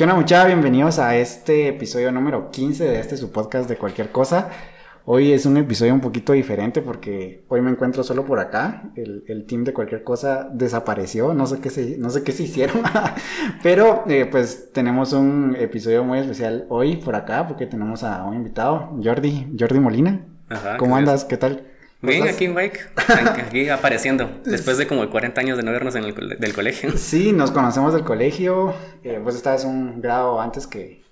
¿Qué onda muchachos? Bienvenidos a este episodio número 15 de este su podcast de cualquier cosa. Hoy es un episodio un poquito diferente porque hoy me encuentro solo por acá. El, el team de cualquier cosa desapareció, no sé qué se, no sé qué se hicieron, pero eh, pues tenemos un episodio muy especial hoy por acá porque tenemos a un invitado, Jordi, Jordi Molina. Ajá, ¿Cómo ¿qué andas? ¿Qué tal? Bien, ¿Estás? aquí en Bike, aquí apareciendo, después de como 40 años de no vernos en el cole- del colegio. Sí, nos conocemos del colegio. Eh, pues estabas un grado antes que,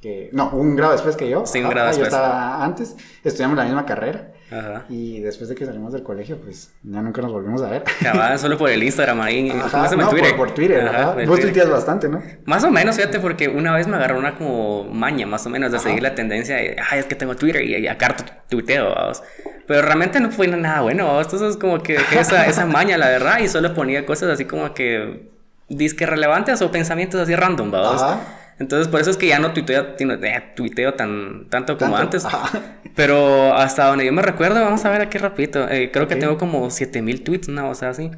que- No, un grado después que yo. Sí, un Ajá, grado Yo después. estaba antes. Estudiamos la misma carrera. Ajá. Y después de que salimos del colegio, pues ya nunca nos volvimos a ver. Cabal, solo por el Instagram ahí. Ajá, no, Twitter. Por, por Twitter. Ajá, por Vos tuiteas bastante, ¿no? Más o menos, fíjate, porque una vez me agarró una como maña, más o menos, de seguir la tendencia de, ay, es que tengo Twitter y, y acá tu- tuiteo, vamos. Pero realmente no fue nada bueno, vamos. Entonces, como que dejé esa, esa maña, la verdad, y solo ponía cosas así como que disque relevantes o pensamientos así random, vamos. Ajá. Entonces, por eso es que ya no tuiteo, eh, tuiteo tan, tanto como Tanto, antes. ajá. Pero hasta donde yo me recuerdo, vamos a ver aquí rapidito. eh, creo que tengo como 7000 tweets, una cosa así.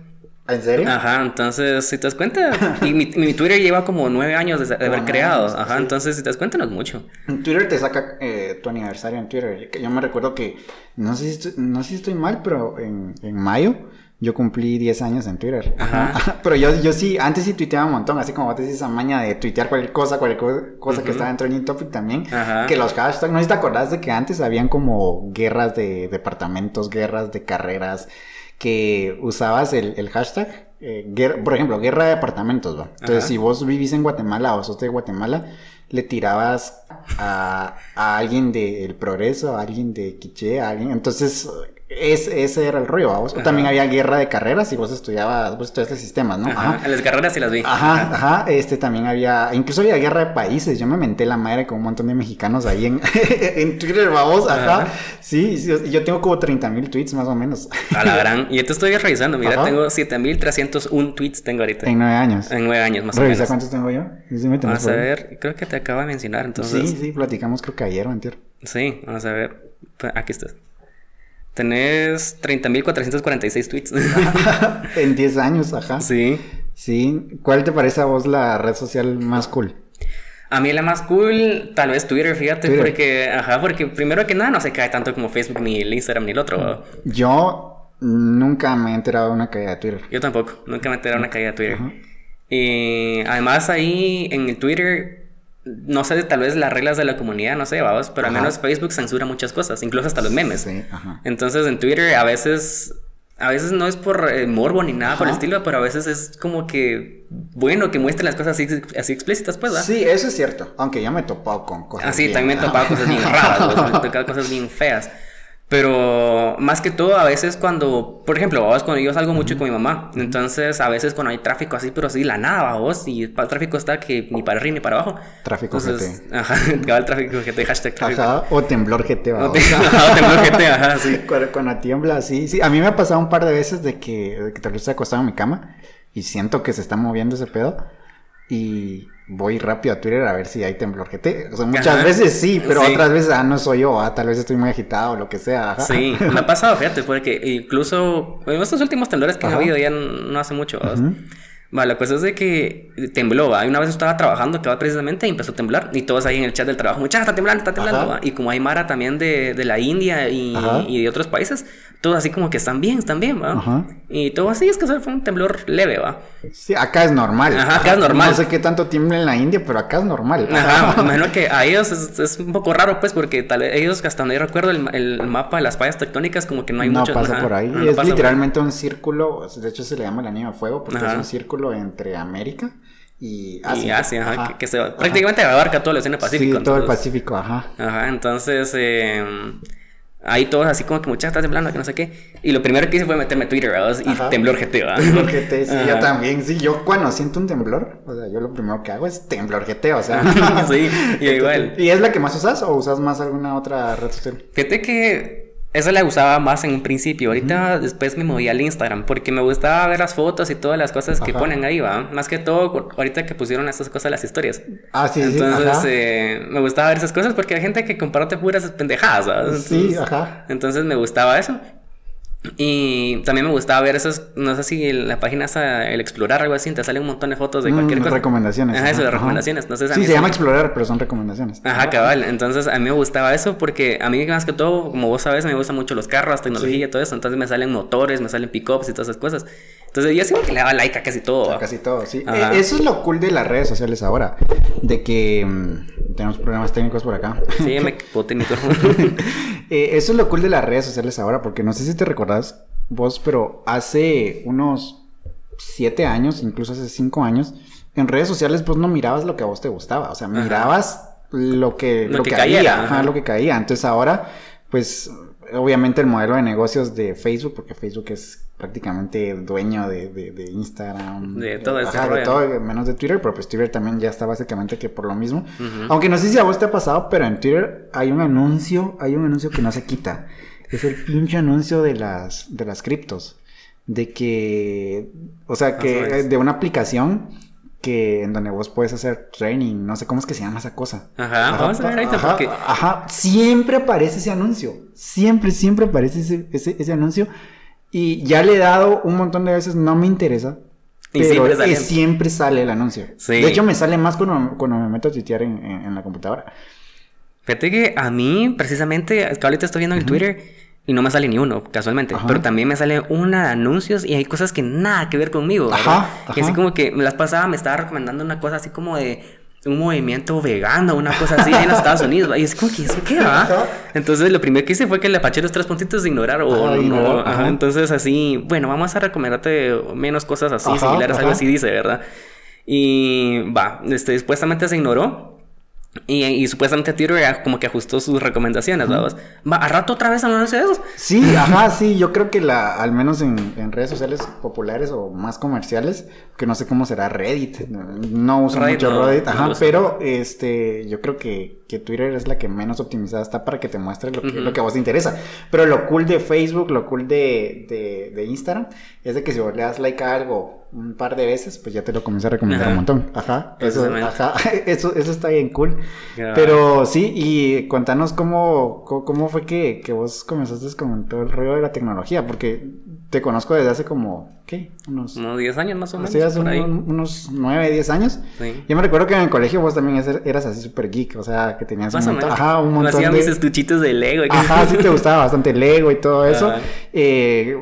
¿En serio? Ajá, entonces, si te das cuenta, y mi, mi Twitter lleva como nueve años de, de haber creado. Ajá, sí. entonces, si te das cuenta, no es mucho. En Twitter te saca eh, tu aniversario en Twitter. Yo me recuerdo que, no sé si estoy, no sé si estoy mal, pero en, en mayo yo cumplí 10 años en Twitter. Ajá. Pero yo, yo sí, antes sí tuiteaba un montón, así como vos decís esa maña de tuitear cualquier cosa, cualquier co- cosa que estaba en Trending Topic también. Ajá. Que los hashtags, no sé si te acordás de que antes habían como guerras de departamentos, guerras de carreras, que usabas el, el hashtag. eh, guer- por ejemplo, guerra de departamentos, ¿va? Entonces, Ajá. si vos vivís en Guatemala o sos de Guatemala, le tirabas a, a alguien del Progreso, a alguien de Quiché, a alguien. Entonces, es, ese era el rollo, Ajá. también había guerra de carreras y vos estudiabas, vos estudiaste sistemas, ¿no? Ajá, las carreras sí las vi. Ajá, ajá, este también había, incluso había guerra de países, yo me menté la madre con un montón de mexicanos ahí en, en Twitter, vamos, ajá, sí, sí, yo tengo como 30 mil tweets más o menos, A la gran. Y yo te estoy revisando, mira, tengo 7301 tweets tengo ahorita. en nueve años. En nueve años, más o menos. cuántos tengo yo. Sí, me Vamos a ver, creo que te acabo de mencionar, entonces. Sí, sí, platicamos creo que ayer o antier. Sí, vamos a ver. Pues, Aquí estás. Tenés 30.446 tweets. en 10 años, ajá. sí. Sí, ¿cuál te parece a vos la red social más cool? A mí la más cool, tal vez Twitter, fíjate, Twitter. porque, ajá, porque primero que nada no se cae tanto como Facebook, ni el Instagram, ni el otro. Yo nunca me he enterado de una caída de Twitter. Yo tampoco, nunca me enteré de una caída de Twitter. Y además ahí en el Twitter, no sé, tal vez las reglas de la comunidad, no sé, vamos, pero al menos Facebook censura muchas cosas, incluso hasta los memes. Sí, ajá. Entonces en Twitter a veces, a veces no es por eh, morbo ni nada por el estilo, pero a veces es como que bueno que muestren las cosas así, así explícitas, pues. Sí, eso es cierto, aunque yo me he topado con cosas bien- Ah, también me he topado cosas bien raras, me he tocado cosas bien feas. Pero más que todo, a veces cuando, por ejemplo, vos, cuando yo salgo mucho con mi mamá, entonces a veces cuando hay tráfico así, pero así, la nada, ¿va, vos, y el tráfico está que ni para arriba ni para abajo. Tráfico Entonces, ajá, acaba el tráfico GT, hashtag tráfico. Ajá, o temblor GT, No vamos. te- ajá, temblor GT, ajá, sí. Cuando, cuando tiembla, sí, sí. A mí me ha pasado un par de veces de que, de que tal vez acostado en mi cama y siento que se está moviendo ese pedo y voy rápido a Twitter a ver si hay temblor GT. O sea, muchas Ajá. veces sí, pero Sí. otras veces, ah, no soy yo, ah, tal vez estoy muy agitado o lo que sea. ajá. Sí, me ha pasado, fíjate, porque incluso en estos últimos temblores que Ajá. han habido ya no hace mucho. ¿vos? Ujú. Va, la cosa es de que tembló, ¿va? Y una vez estaba trabajando, que va precisamente, y empezó a temblar. Y todos ahí en el chat del trabajo, muchachos, está temblando, está temblando. ¿va? Y como hay Mara también de, de la India y, y de otros países, todos así como que están bien, están bien, ¿va? Ajá. Y todo así, es que fue un temblor leve, ¿va? Sí, acá es normal. Ajá, acá es normal. No sé qué tanto tiembla en la India, pero acá es normal. Ajá, me imagino que a ellos es, es un poco raro, pues, porque tal vez ellos, hasta donde yo recuerdo, el, el mapa de las fallas tectónicas, como que no hay no mucho. pasa ajá, por ahí. no es pasa por ahí. literalmente un círculo. De hecho, se le llama el anillo de fuego porque Ajá. es un círculo entre América y Asia. Y Asia, ajá, que, que se prácticamente abarca todo el océano Pacífico. Sí, todo el Pacífico, ajá. Ajá, entonces eh, ahí todos así como que muchachos está temblando, que no sé qué. Y lo primero que hice fue meterme a Twitter, ¿verdad? Y Ajá. temblor GT, ¿verdad? Temblor GT, sí, yo Ajá. también, sí, yo cuando siento un temblor, o sea, yo lo primero que hago es temblor GT, o sea. sí, y igual. ¿Y es la que más usas o usas más alguna otra red social? Fíjate que esa la usaba más en un principio. Ahorita después me moví al Instagram porque me gustaba ver las fotos y todas las cosas que Ajá. ponen ahí, ¿va? Más que todo ahorita que pusieron estas cosas las historias. Ah, sí, sí, Entonces ajá. eh, me gustaba ver esas cosas porque hay gente que comparte puras pendejadas, ¿va? Sí, Entonces- ajá. Entonces me gustaba eso. Y también me gustaba ver esos, no sé si la página esa, el explorar algo así, te salen un montón de fotos de cualquier Mm, cosa. recomendaciones, Ajá, eso de recomendaciones. Entonces, a Sí, mí se llama explorar, pero son recomendaciones. Ajá, cabal. Entonces a mí me gustaba eso porque a mí más que todo, como vos sabes, me gustan mucho los carros, tecnología y todo eso. Entonces me salen motores, me salen pickups y todas esas cosas. Entonces yo siempre que le daba like a casi todo. ¿va? casi todo, sí. Ajá. Eh, eso es lo cool de las redes sociales ahora. De que mm, tenemos problemas técnicos por acá. Sí, me mi micrófono. Eh, eso es lo cool de las redes sociales ahora, porque no sé si te recordás vos, pero hace unos siete años, incluso hace cinco años, en redes sociales vos no mirabas lo que a vos te gustaba, o sea, mirabas lo que, Lo lo que había, ajá. lo que caía. Entonces ahora, pues, obviamente el modelo de negocios de Facebook, porque Facebook es prácticamente dueño de, de- de Instagram. De todo ese Ajá, de todo, menos de Twitter, pero pues Twitter también ya está básicamente que por lo mismo. Aunque no sé si a vos te ha pasado, pero en Twitter hay un anuncio, hay un anuncio que no se quita. Es el pinche anuncio de las, de las criptos. De que, o sea, que menos. de una aplicación que en donde vos puedes hacer training, no sé cómo es que se llama esa cosa. Ajá, vamos a ver ahorita ajá, porque- ajá, siempre aparece ese anuncio. Siempre, siempre aparece ese, ese, ese anuncio. Y ya le he dado un montón de veces, no me interesa. Y Pero siempre sale. siempre sale el anuncio. Sí. De hecho, me sale más cuando, cuando me meto a tuitear en, en- en la computadora. Fíjate que a mí, precisamente, ahorita estoy viendo el Twitter y no me sale ni uno, casualmente. Ajá. Pero también me sale una de anuncios y hay cosas que nada que ver conmigo. ¿verdad? Ajá, Que así ajá. como que me las pasaba, me estaba recomendando una cosa así como de un movimiento vegano, una cosa así en los Estados Unidos. Y es como que, ¿eso qué va? Ajá. Entonces, lo primero que hice fue que le apaché los tres puntitos de ignorar o Ajá, no. ignorar, ajá. ajá. Entonces, así, bueno, vamos a recomendarte menos cosas así, Ajá, similares, algo ajá. así dice, ¿verdad? Y va, este, supuestamente se ignoró. Y, y supuestamente Twitter ya como que ajustó sus recomendaciones, ¿verdad? Va, a rato otra vez hablando de eso. Sí, ajá, sí, yo creo que la, al menos en, en redes sociales populares o más comerciales, que no sé cómo será Reddit, no, uso Reddit mucho no, Reddit, ajá, pero este, yo creo que, que Twitter es la que menos optimizada está para que te muestre lo que, lo que a vos te interesa. Pero lo cool de Facebook, lo cool de, de, de Instagram, es de que si vos le das like a algo un par de veces, pues ya te lo comienza a recomendar Ajá. un montón. Ajá, eso, ajá, eso, eso está bien cool. Pero sí, y contanos cómo, cómo, cómo fue que, que vos comenzaste con todo el rollo de la tecnología, porque te conozco desde hace como, ¿qué? Unos, Unos 10 años más o menos. sí, hace por ahí. un- unos 9, 10 años. Sí. Yo me recuerdo que en el colegio vos también eras- así súper geek, o sea, que tenías Más un montón, ajá, un montón hacía de... mis estuchitos de Lego. y Ajá, sí te gustaba bastante Lego y todo eso. Eh,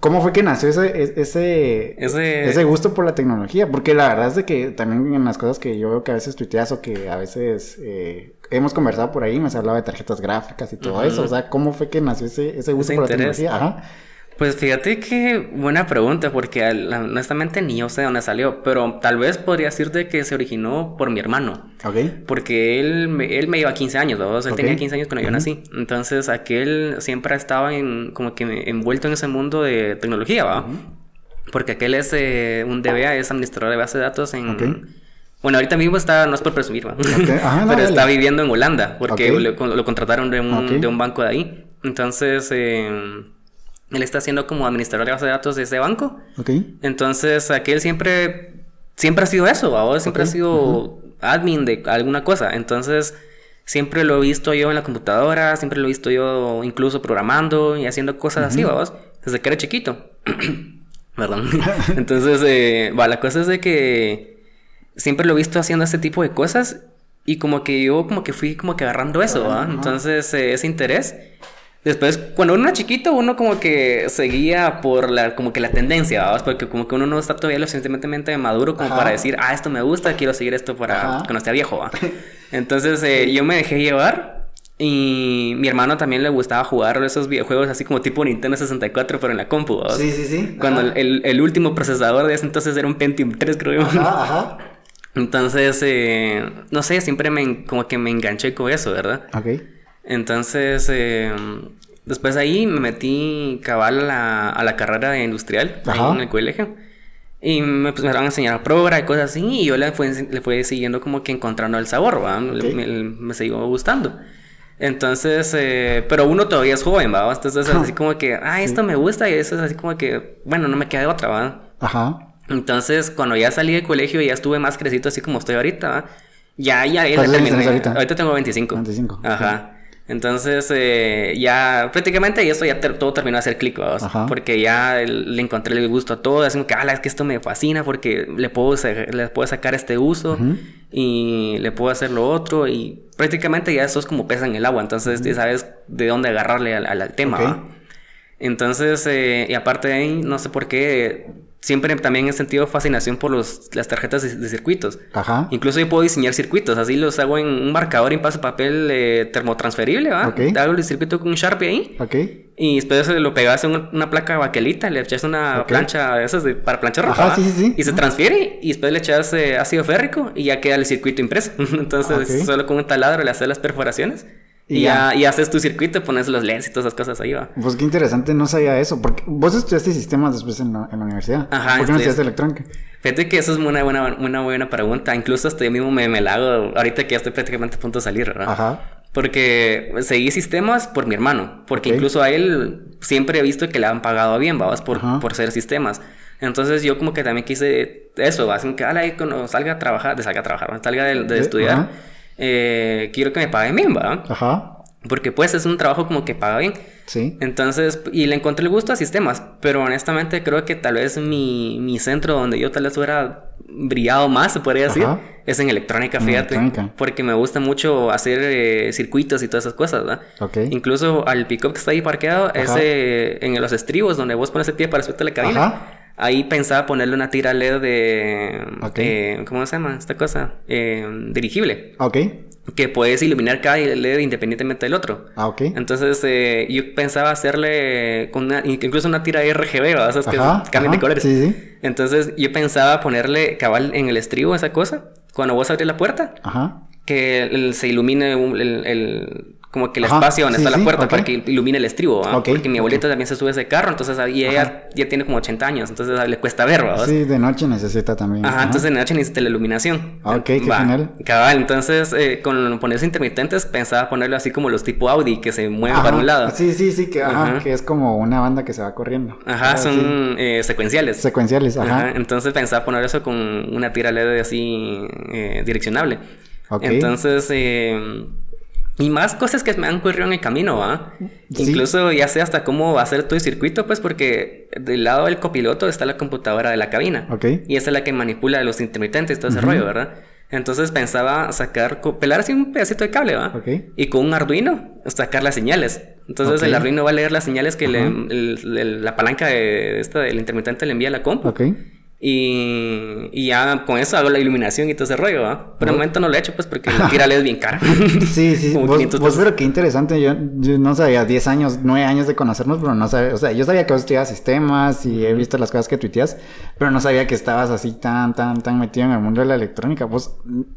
¿Cómo fue que nació ese, ese, Ese- ese gusto por la tecnología? Porque la verdad es de que también en las cosas que yo veo que a veces tuiteas o que a veces eh, hemos conversado por ahí, me has hablado de tarjetas gráficas y todo eso. O sea, ¿cómo fue que nació ese, ese gusto Ese por la tecnología? Ajá. Pues fíjate que buena pregunta, porque honestamente ni yo sé dónde salió, pero tal vez podría decirte que se originó por mi hermano. Ok. Porque él, me- él me lleva 15 años, ¿no? O sea, él tenía 15 años cuando yo nací. Entonces, aquel siempre estaba en, como que envuelto en ese mundo de tecnología, ¿va? Porque aquel es eh, un DBA, es administrador de base de datos en... Ok. Bueno, ahorita mismo está, no es por presumir, ¿va? Ajá, no, pero está viviendo en Holanda, porque lo, lo contrataron de un, de un banco de ahí. Entonces, eh, él está haciendo como administrador de base de datos de ese banco. Ok. Entonces, aquel siempre, siempre ha sido eso, ahora siempre ha sido admin de alguna cosa. Entonces, siempre lo he visto yo en la computadora, siempre lo he visto yo incluso programando y haciendo cosas así, vamos, desde que era chiquito. Perdón. Entonces, eh, va, la cosa es de que siempre lo he visto haciendo este tipo de cosas y como que yo como que fui como que agarrando eso, ¿va? Entonces, eh, ese interés. Después, cuando uno era chiquito, uno como que seguía por la, como que la tendencia. Porque como que uno no está todavía lo suficientemente maduro como Ajá. para decir, ah, esto me gusta, quiero seguir esto para Ajá. cuando esté viejo, ¿va? Entonces, eh, yo me dejé llevar y mi hermano también le gustaba jugar esos videojuegos así como tipo Nintendo 64, pero en la compu. Sí, sí, sí. Cuando Ajá. el, el- el último procesador de ese entonces era un Pentium 3, creo yo. Ajá, ajá. Entonces, eh, no sé, siempre me, como que me enganché con eso, ¿verdad? Ok. Entonces, eh, después de ahí me metí cabal a la, a la carrera de industrial ahí en el colegio. Y me, van a enseñar progra y cosas así. Y yo le fui, le fui siguiendo como que encontrando el sabor, ¿va? Le- Ok. Me, me siguió gustando. Entonces, eh, pero uno todavía es joven, ¿va? Entonces, así como que, ah, esto me gusta. Y eso es así como que, bueno, no me queda de otra, ¿va? Ajá. Entonces, cuando ya salí del colegio y ya estuve más crecido así como estoy ahorita, ¿va? ya, ya, ya ¿Cuántos años terminé. ahorita? Ahorita tengo 25. 25, Ajá. Entonces, eh, ya prácticamente eso ya todo terminó de hacer clic, porque ya le encontré el gusto a todo, así que, ah, es que esto me fascina porque le puedo, le puedo sacar este uso y le puedo hacer lo otro y prácticamente ya eso es como pesa en el agua, entonces ya sabes de dónde agarrarle al, tema. Entonces, eh, y aparte de ahí, no sé por qué, siempre también he sentido fascinación por los, las tarjetas de, circuitos. Ajá. Incluso yo puedo diseñar circuitos, así los hago en un marcador y paso papel eh, termotransferible, ¿va? Okay. Hago el circuito con un Sharpie ahí. Ok. Y después lo pegas en una, placa baquelita, le echas una plancha de esas de, para planchar ropa. Ajá, sí, sí, sí. Y se transfiere y después le echas eh, ácido férrico y ya queda el circuito impreso. Entonces, solo con un taladro le haces las perforaciones. Y, ya, y haces tu circuito, pones los leds y todas esas cosas ahí, va. Pues qué interesante, no sabía eso. Porque vos estudiaste sistemas después en la, en la universidad. Ajá. ¿Por qué no estudiaste electrónica? Fíjate que eso es una buena, una buena pregunta. Incluso hasta yo mismo me, me la hago ahorita que ya estoy prácticamente a punto de salir, ¿verdad? Ajá. Porque seguí sistemas por mi hermano. Porque incluso a él siempre he visto que le han pagado bien, ¿va? Por, por ser sistemas. Entonces yo como que también quise eso, ¿va? Así que, ahí cuando salga a trabajar, de salga a trabajar, salga de, de estudiar eh, quiero que me paguen bien, ¿va? Ajá. Porque pues es un trabajo como que paga bien. Sí. Entonces, y le encontré el gusto a sistemas, pero honestamente creo que tal vez mi, mi centro donde yo tal vez hubiera brillado más, se podría decir, es en electrónica, fíjate. Porque me gusta mucho hacer eh, circuitos y todas esas cosas, ¿verdad? Okay. Incluso al pick-up que está ahí parqueado, ese en los estribos donde vos pones el pie para subirte la cabina. Ahí pensaba ponerle una tira LED de... ¿Cómo se llama esta cosa? Eh, dirigible. Ok. Que puedes iluminar cada LED independientemente del otro. Ah, ok. Entonces eh, yo pensaba hacerle con una, incluso una tira RGB, ¿verdad? Esas que cambian de colores. Sí, sí. Entonces yo pensaba ponerle cabal en el estribo esa cosa. Cuando vos abrís la puerta. Ajá. Que se ilumine el como que el espacio donde está la puerta para que ilumine el estribo, porque mi abuelita también se sube ese carro, entonces y ella ya tiene como 80 años, entonces le cuesta ver, ¿verdad? Sí, de noche necesita también. Ajá, entonces de noche necesita la iluminación. Ok, qué genial. Cabal, entonces eh, con ponerlos intermitentes pensaba ponerlo así como los tipo Audi que se mueven para un lado. Sí, sí, sí, que, que es como una banda que se va corriendo. Ajá, son eh, secuenciales. Secuenciales, ajá. Entonces pensaba poner eso con una tira LED así eh, direccionable. Entonces, eh, y más cosas que me han ocurrido en el camino, ¿ah? Incluso ya sé hasta cómo hacer todo el circuito, pues porque del lado del copiloto está la computadora de la cabina. Ok. Y esa es la que manipula los intermitentes, todo ese rollo, ¿verdad? Entonces pensaba sacar, pelar así un pedacito de cable, ¿va? Ok. Y con un Arduino sacar las señales. Entonces el Arduino va a leer las señales que la palanca de esta del intermitente le envía a la compu. Ok. Y, y, ya con eso hago la iluminación y todo ese rollo, ¿va? Pero de momento no lo he hecho, pues, porque la tira es bien cara. sí, sí, vos, vos pero qué interesante. Yo, yo, no sabía, 10 años, 9 años de conocernos, pero no sabía, o sea, yo sabía que vos estudiabas sistemas y he visto las cosas que tuiteas, pero no sabía que estabas así tan, tan, tan metido en el mundo de la electrónica. Pues,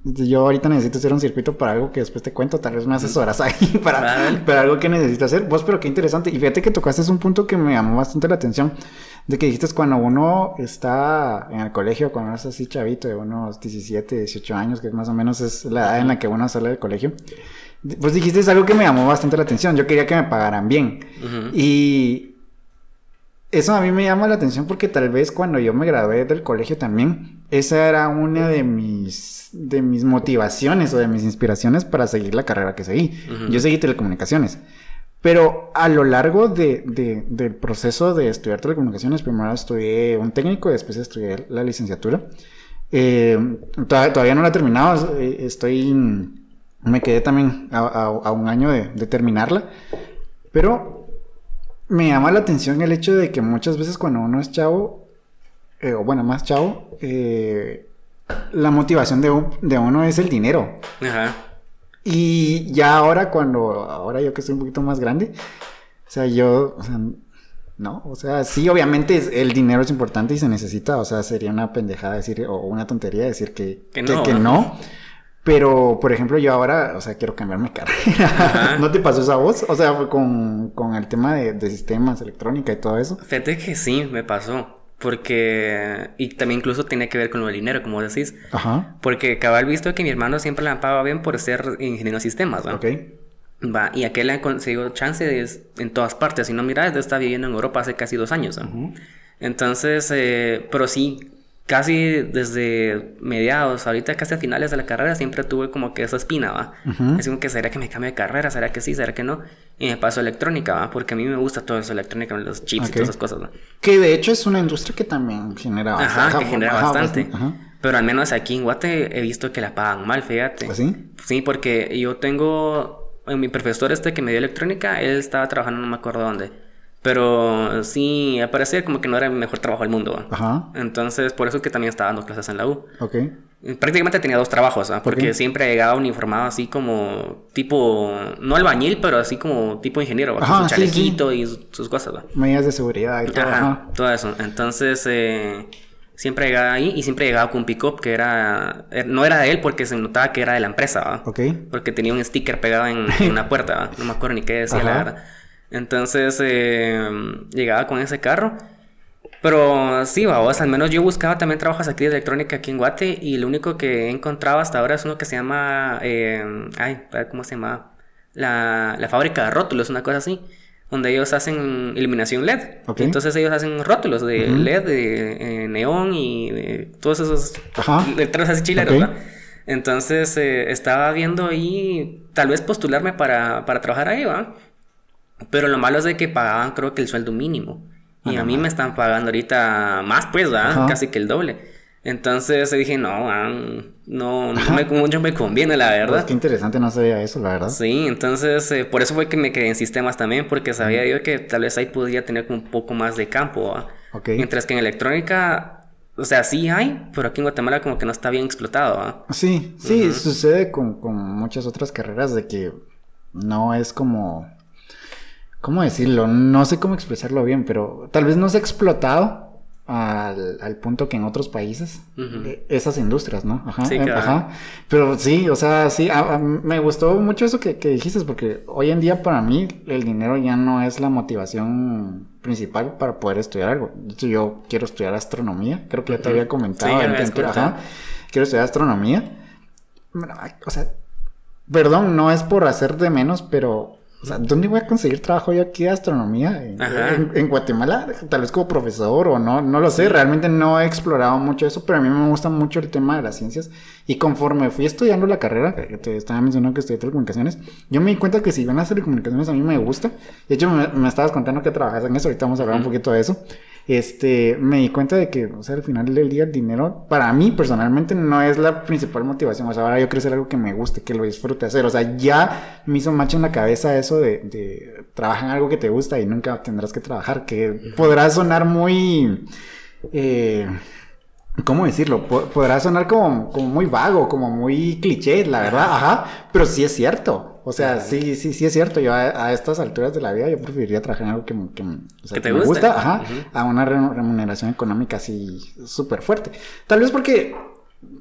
yo ahorita necesito hacer un circuito para algo que después te cuento, tal vez me asesoras ahí para, para algo que necesito hacer. Vos, pero qué interesante. Y fíjate que tocaste un punto que me llamó bastante la atención de que dijiste cuando uno está en el colegio, cuando es así chavito de unos 17, 18 años, que más o menos es la edad en la que uno sale del colegio, pues dijiste es algo que me llamó bastante la atención. Yo quería que me pagaran bien. Y eso a mí me llama la atención porque tal vez cuando yo me gradué del colegio también, esa era una de mis, de mis motivaciones o de mis inspiraciones para seguir la carrera que seguí. Yo seguí telecomunicaciones. Pero a lo largo de, del proceso de estudiar telecomunicaciones, primero estudié un técnico y después estudié la licenciatura. Eh, todavía, no la he terminado, eh, estoy, me quedé también a, un año de, terminarla, pero me llama la atención el hecho de que muchas veces cuando uno es chavo, eh, o bueno, más chavo, la motivación de, de uno es el dinero. Ajá. Y ya ahora cuando, ahora yo que estoy un poquito más grande, o sea, yo, o sea, no, o sea, sí, obviamente el dinero es importante y se necesita, o sea, sería una pendejada decir, o una tontería decir que, que, no. Pero, por ejemplo, yo ahora, o sea, quiero cambiarme carrera. ¿No te pasó esa voz? O sea, con, con el tema de, de, sistemas, electrónica y todo eso. Fíjate que sí, me pasó. Porque, y también incluso tiene que ver con lo del dinero, como decís. Ajá. Porque cabal visto que mi hermano siempre la pagaba bien por ser ingeniero de sistemas, ¿va? Ok. Va, y aquel ha conseguido chances en todas partes. Si no, mira, está viviendo en Europa hace casi dos años, Entonces, eh, pero sí, casi desde mediados, ahorita casi a finales de la carrera, siempre tuve como que esa espina, ¿va? Es como que, ¿será que me cambie de carrera? ¿Será que sí? ¿Será que no? Y me paso a electrónica, ¿va? Porque a mí me gusta todo eso, electrónica, los chips y todas esas cosas, ¿va? Que de hecho es una industria que también genera bastante. Ajá, que genera bastante. Pero al menos aquí en Guate he visto que la pagan mal, fíjate. ¿Ah, sí, porque yo tengo... Mi profesor este que me dio electrónica, él estaba trabajando, no me acuerdo dónde pero sí, parecía como que no era el mejor trabajo del mundo. Ajá. Entonces, por eso que también estaba dando clases en la U. Ok. Prácticamente tenía dos trabajos, ¿ah? porque siempre llegaba uniformado así como tipo, no albañil, pero así como tipo ingeniero, con su chalequito y sus cosas. ¿va? Medidas de seguridad y todo. Ajá, todo eso. Entonces, eh, siempre llegaba ahí y siempre llegaba con un pick-up que era, eh, no era de él porque se notaba que era de la empresa, ¿va? Ok. Porque tenía un sticker pegado en, una puerta, no me acuerdo ni qué decía, la verdad. Entonces eh, llegaba con ese carro. Pero sí, vamos, al menos yo buscaba también trabajos aquí de electrónica aquí en Guate y lo único que he encontrado hasta ahora es uno que se llama, eh, ay, ¿cómo se llama? La, la fábrica de rótulos, una cosa así, donde ellos hacen iluminación LED. Entonces ellos hacen rótulos de LED, de eh, neón y de todos esos letreros así chileros, Entonces estaba viendo ahí, tal vez postularme para, para trabajar ahí, ¿va? Pero lo malo es de que pagaban creo que el sueldo mínimo. Y a mí me están pagando ahorita más, pues, ¿verdad? Casi que el doble. Entonces dije, no, no, no me, mucho me conviene, la verdad. Pues qué interesante, no sabía eso, la verdad. Sí, entonces eh, por eso fue que me quedé en sistemas también, porque sabía yo que tal vez ahí podía tener un poco más de campo. Mientras que en electrónica, o sea, sí hay, pero aquí en Guatemala como que no está bien explotado. Sí, sí, sucede con, con muchas otras carreras de que no es como ¿Cómo decirlo? No sé cómo expresarlo bien, pero tal vez no se ha explotado al, al punto que en otros países eh, esas industrias, ¿no? Ajá, sí, eh, ajá. Pero sí, o sea, sí, me gustó mucho eso que, que, dijiste, porque hoy en día para mí el dinero ya no es la motivación principal para poder estudiar algo. Yo quiero estudiar astronomía, creo que ya te había comentado. Sí, ajá, quiero estudiar astronomía. Bueno, o sea, perdón, no es por hacer de menos, pero o sea, ¿dónde voy a conseguir trabajo yo aquí de astronomía? En, Guatemala, tal vez como profesor o no, no lo sé. Realmente no he explorado mucho eso, pero a mí me gusta mucho el tema de las ciencias. Y conforme fui estudiando la carrera, que te estaba mencionando que estudié telecomunicaciones, yo me di cuenta que si bien las telecomunicaciones a mí me gusta. De hecho, me, estabas contando que trabajas en eso, ahorita vamos a hablar un poquito de eso este, me di cuenta de que, o sea, al final del día el dinero, para mí personalmente, no es la principal motivación. O sea, ahora yo quiero hacer algo que me guste, que lo disfrute hacer. O sea, ya me hizo macho en la cabeza eso de, de trabajar en algo que te gusta y nunca tendrás que trabajar, que podrá sonar muy... Eh, ¿Cómo decirlo? Podrá sonar como, como muy vago, como muy cliché, la verdad, ajá, pero sí es cierto. O sea, sí, sí, sí es cierto. Yo a, estas alturas de la vida yo preferiría trabajar en algo que, que, o sea, te me gusta, ajá, a una remuneración económica así súper fuerte. Tal vez porque,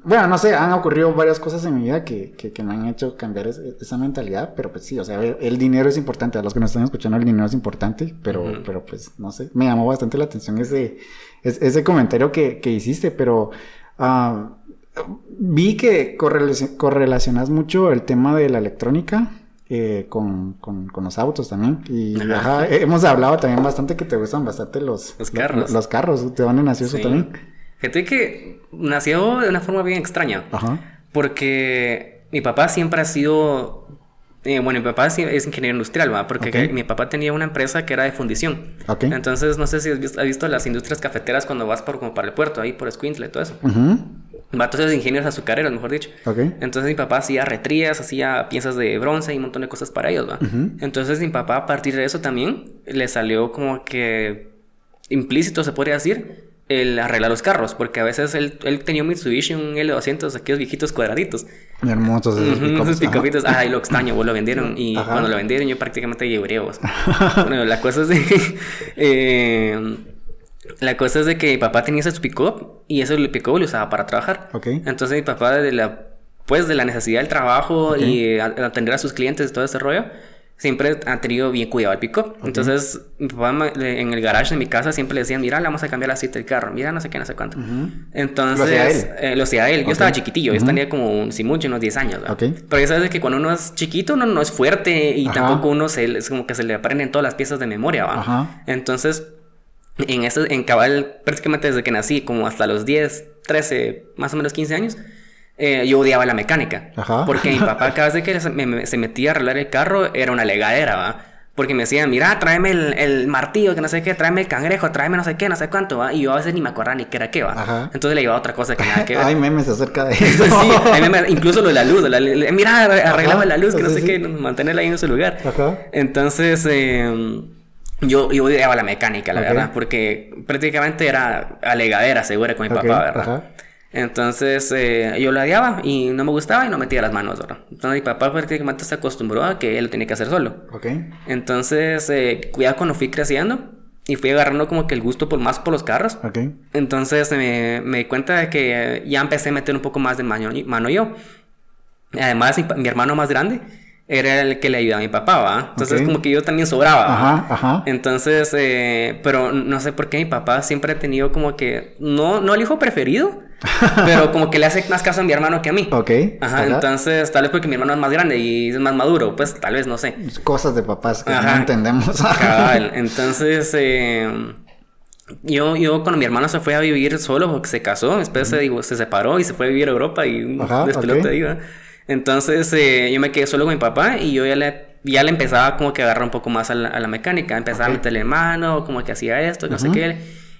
bueno, no sé, han ocurrido varias cosas en mi vida que, que, me han hecho cambiar esa mentalidad, pero pues sí, o sea, el, dinero es importante. A los que nos están escuchando, el dinero es importante, pero, pero pues no sé, me llamó bastante la atención ese, ese, comentario que, que hiciste, pero... Uh, vi que correlacionas mucho el tema de la electrónica eh, con, con, los autos también. Y hemos hablado también bastante que te gustan bastante los, los carros. Los, carros. ¿De dónde nació eso también? Fíjate que nació de una forma bien extraña. Porque mi papá siempre ha sido eh, bueno, mi papá es ingeniero industrial, ¿va? Porque mi papá tenía una empresa que era de fundición. Entonces, no sé si has visto, las industrias cafeteras cuando vas por, como para el puerto, ahí por Squintle y todo eso. Va todos esos ingenieros azucareros, mejor dicho. Entonces mi papá hacía retrías, hacía piezas de bronce y un montón de cosas para ellos, ¿va? Entonces mi papá a partir de eso también le salió como que implícito, se podría decir, el arreglar los carros, porque a veces él, él tenía un Mitsubishi, un L200, aquellos viejitos cuadraditos. Hermosos esos picopitos. Ah, y lo extraño, vos lo vendieron. Y cuando lo vendieron yo prácticamente llevé vos. bueno, la cosa es de... eh, la cosa es de que mi papá tenía ese pick-up y ese pick-up lo usaba para trabajar. Entonces mi papá de la, pues de la necesidad del trabajo y atender a sus clientes y todo ese rollo, siempre ha tenido bien cuidado el pick-up. Entonces mi papá en el garage de mi casa siempre le decía, mira, le vamos a cambiar la cita del carro, mira, no sé qué, no sé cuánto. Entonces, lo hacía él. Eh, yo estaba chiquitillo, yo tenía como, si mucho, unos 10 años. Pero ya sabes que cuando uno es chiquito, uno no es fuerte y tampoco uno se, es como que se le aprenden todas las piezas de memoria. Entonces En, eso, en cabal, prácticamente desde que nací, como hasta los 10, 13, más o menos 15 años, eh, yo odiaba la mecánica. Ajá. Porque mi papá cada vez que se, me- se metía a arreglar el carro era una legadera, ¿va? Porque me decían, mira, tráeme el, el martillo, que no sé qué, tráeme el cangrejo, tráeme no sé qué, no sé cuánto, ¿va? Y yo a veces ni me acordaba ni qué era qué, ¿va? Ajá. Entonces le llevaba otra cosa que nada que ver. Hay memes acerca de eso. sí, a mí me- incluso lo de la luz, la- mira, arreglaba Ajá, la luz, que no sí, sé sí. qué, mantenerla ahí en su lugar. Entonces, eh, yo, yo odiaba la mecánica, la Ok. verdad, porque prácticamente era alegadera segura con mi Ok, papá, ¿verdad? ajá. Entonces, eh, yo lo odiaba y no me gustaba y no metía las manos, ¿verdad? Entonces, mi papá prácticamente se acostumbró a que él lo tenía que hacer solo. Ok. Entonces, eh, ya cuando fui creciendo y fui agarrando como que el gusto por más por los carros, Ok. entonces me, me di cuenta de que eh, ya empecé a meter un poco más de mano, mano yo. Además, mi, mi hermano más grande era el que le ayudaba a mi papá, ¿va? Entonces, Ok. como que yo también sobraba. Ajá, ajá. Entonces, eh, pero no sé por qué mi papá siempre ha tenido como que, no, no el hijo preferido, pero como que le hace más caso a mi hermano que a mí. Ok. Ajá, entonces tal vez porque mi hermano es más grande y es más maduro, pues tal vez, no sé. Cosas de papás que Ajá. no entendemos. Cabal, entonces eh, yo, yo cuando mi hermano se fue a vivir solo porque se casó, después se, digo, se separó y se fue a vivir a Europa y un Ajá, despelote ok. Entonces eh, yo me quedé solo con mi papá y yo ya le, ya le empezaba como que a agarrar un poco más a la, a la mecánica, empezaba Ok. a meterle mano, como que hacía esto, no sé qué.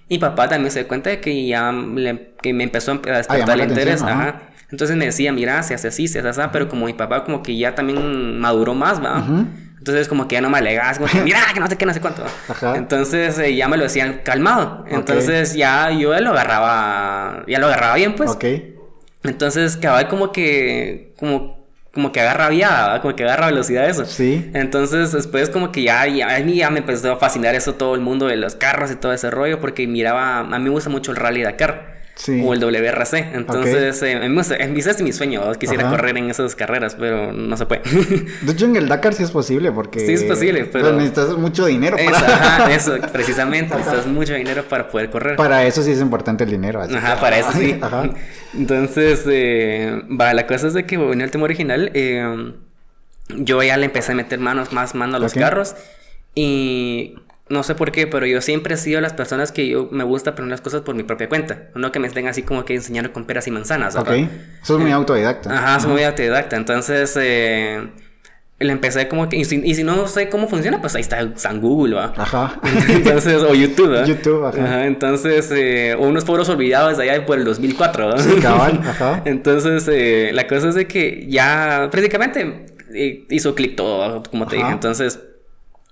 Y papá también se dio cuenta de que ya le- que me empezó a despertar llamar el interés, atención, ajá. ajá. Entonces me decía, mira, se hace así, se hace así, pero como mi papá como que ya también maduró más, ¿va? Entonces como que ya no me alegas, como que, mira, que no sé qué, no sé cuánto. Ajá. Entonces eh, ya me lo decían calmado. Entonces ya yo ya lo agarraba, ya lo agarraba bien, pues. Ok. Entonces cabal como que, como, como que agarra viada, como que agarra velocidad eso. Sí. Entonces después como que ya, ya, a mí ya me empezó a fascinar eso todo el mundo de los carros y todo ese rollo porque miraba, a mí me gusta mucho el Rally Dakar. Sí. O el WRC. Entonces, eh, gusta- ese es mi sueño. Quisiera Ajá. correr en esas carreras, pero no se puede. De hecho, en el Dakar sí es posible porque... Sí es posible, pero- necesitas mucho dinero Eso, para... ajá, eso, precisamente. Necesitas mucho dinero para poder correr. Para eso sí es importante el dinero. así Ajá, que- para eso sí. Ajá. Entonces, eh, va, la cosa es de que en el tema original, eh, yo ya le empecé a meter manos, más mano a los carros. Y no sé por qué, pero yo siempre he sido las personas que yo me gusta aprender las cosas por mi propia cuenta. No que me estén así como que enseñando con peras y manzanas, Ok. Sos muy autodidacta. Ajá, soy muy autodidacta. Entonces, eh, le empecé como que. Y si, y si no sé cómo funciona, pues ahí está San Google, ¿va? Ajá. Entonces, o YouTube, ¿va? YouTube, ajá. entonces, eh, o unos foros olvidados allá por el 2004, ¿va? Sí, cabal, ajá. Entonces, eh, la cosa es de que ya prácticamente eh, hizo clic todo, como te Ajá. dije. Entonces,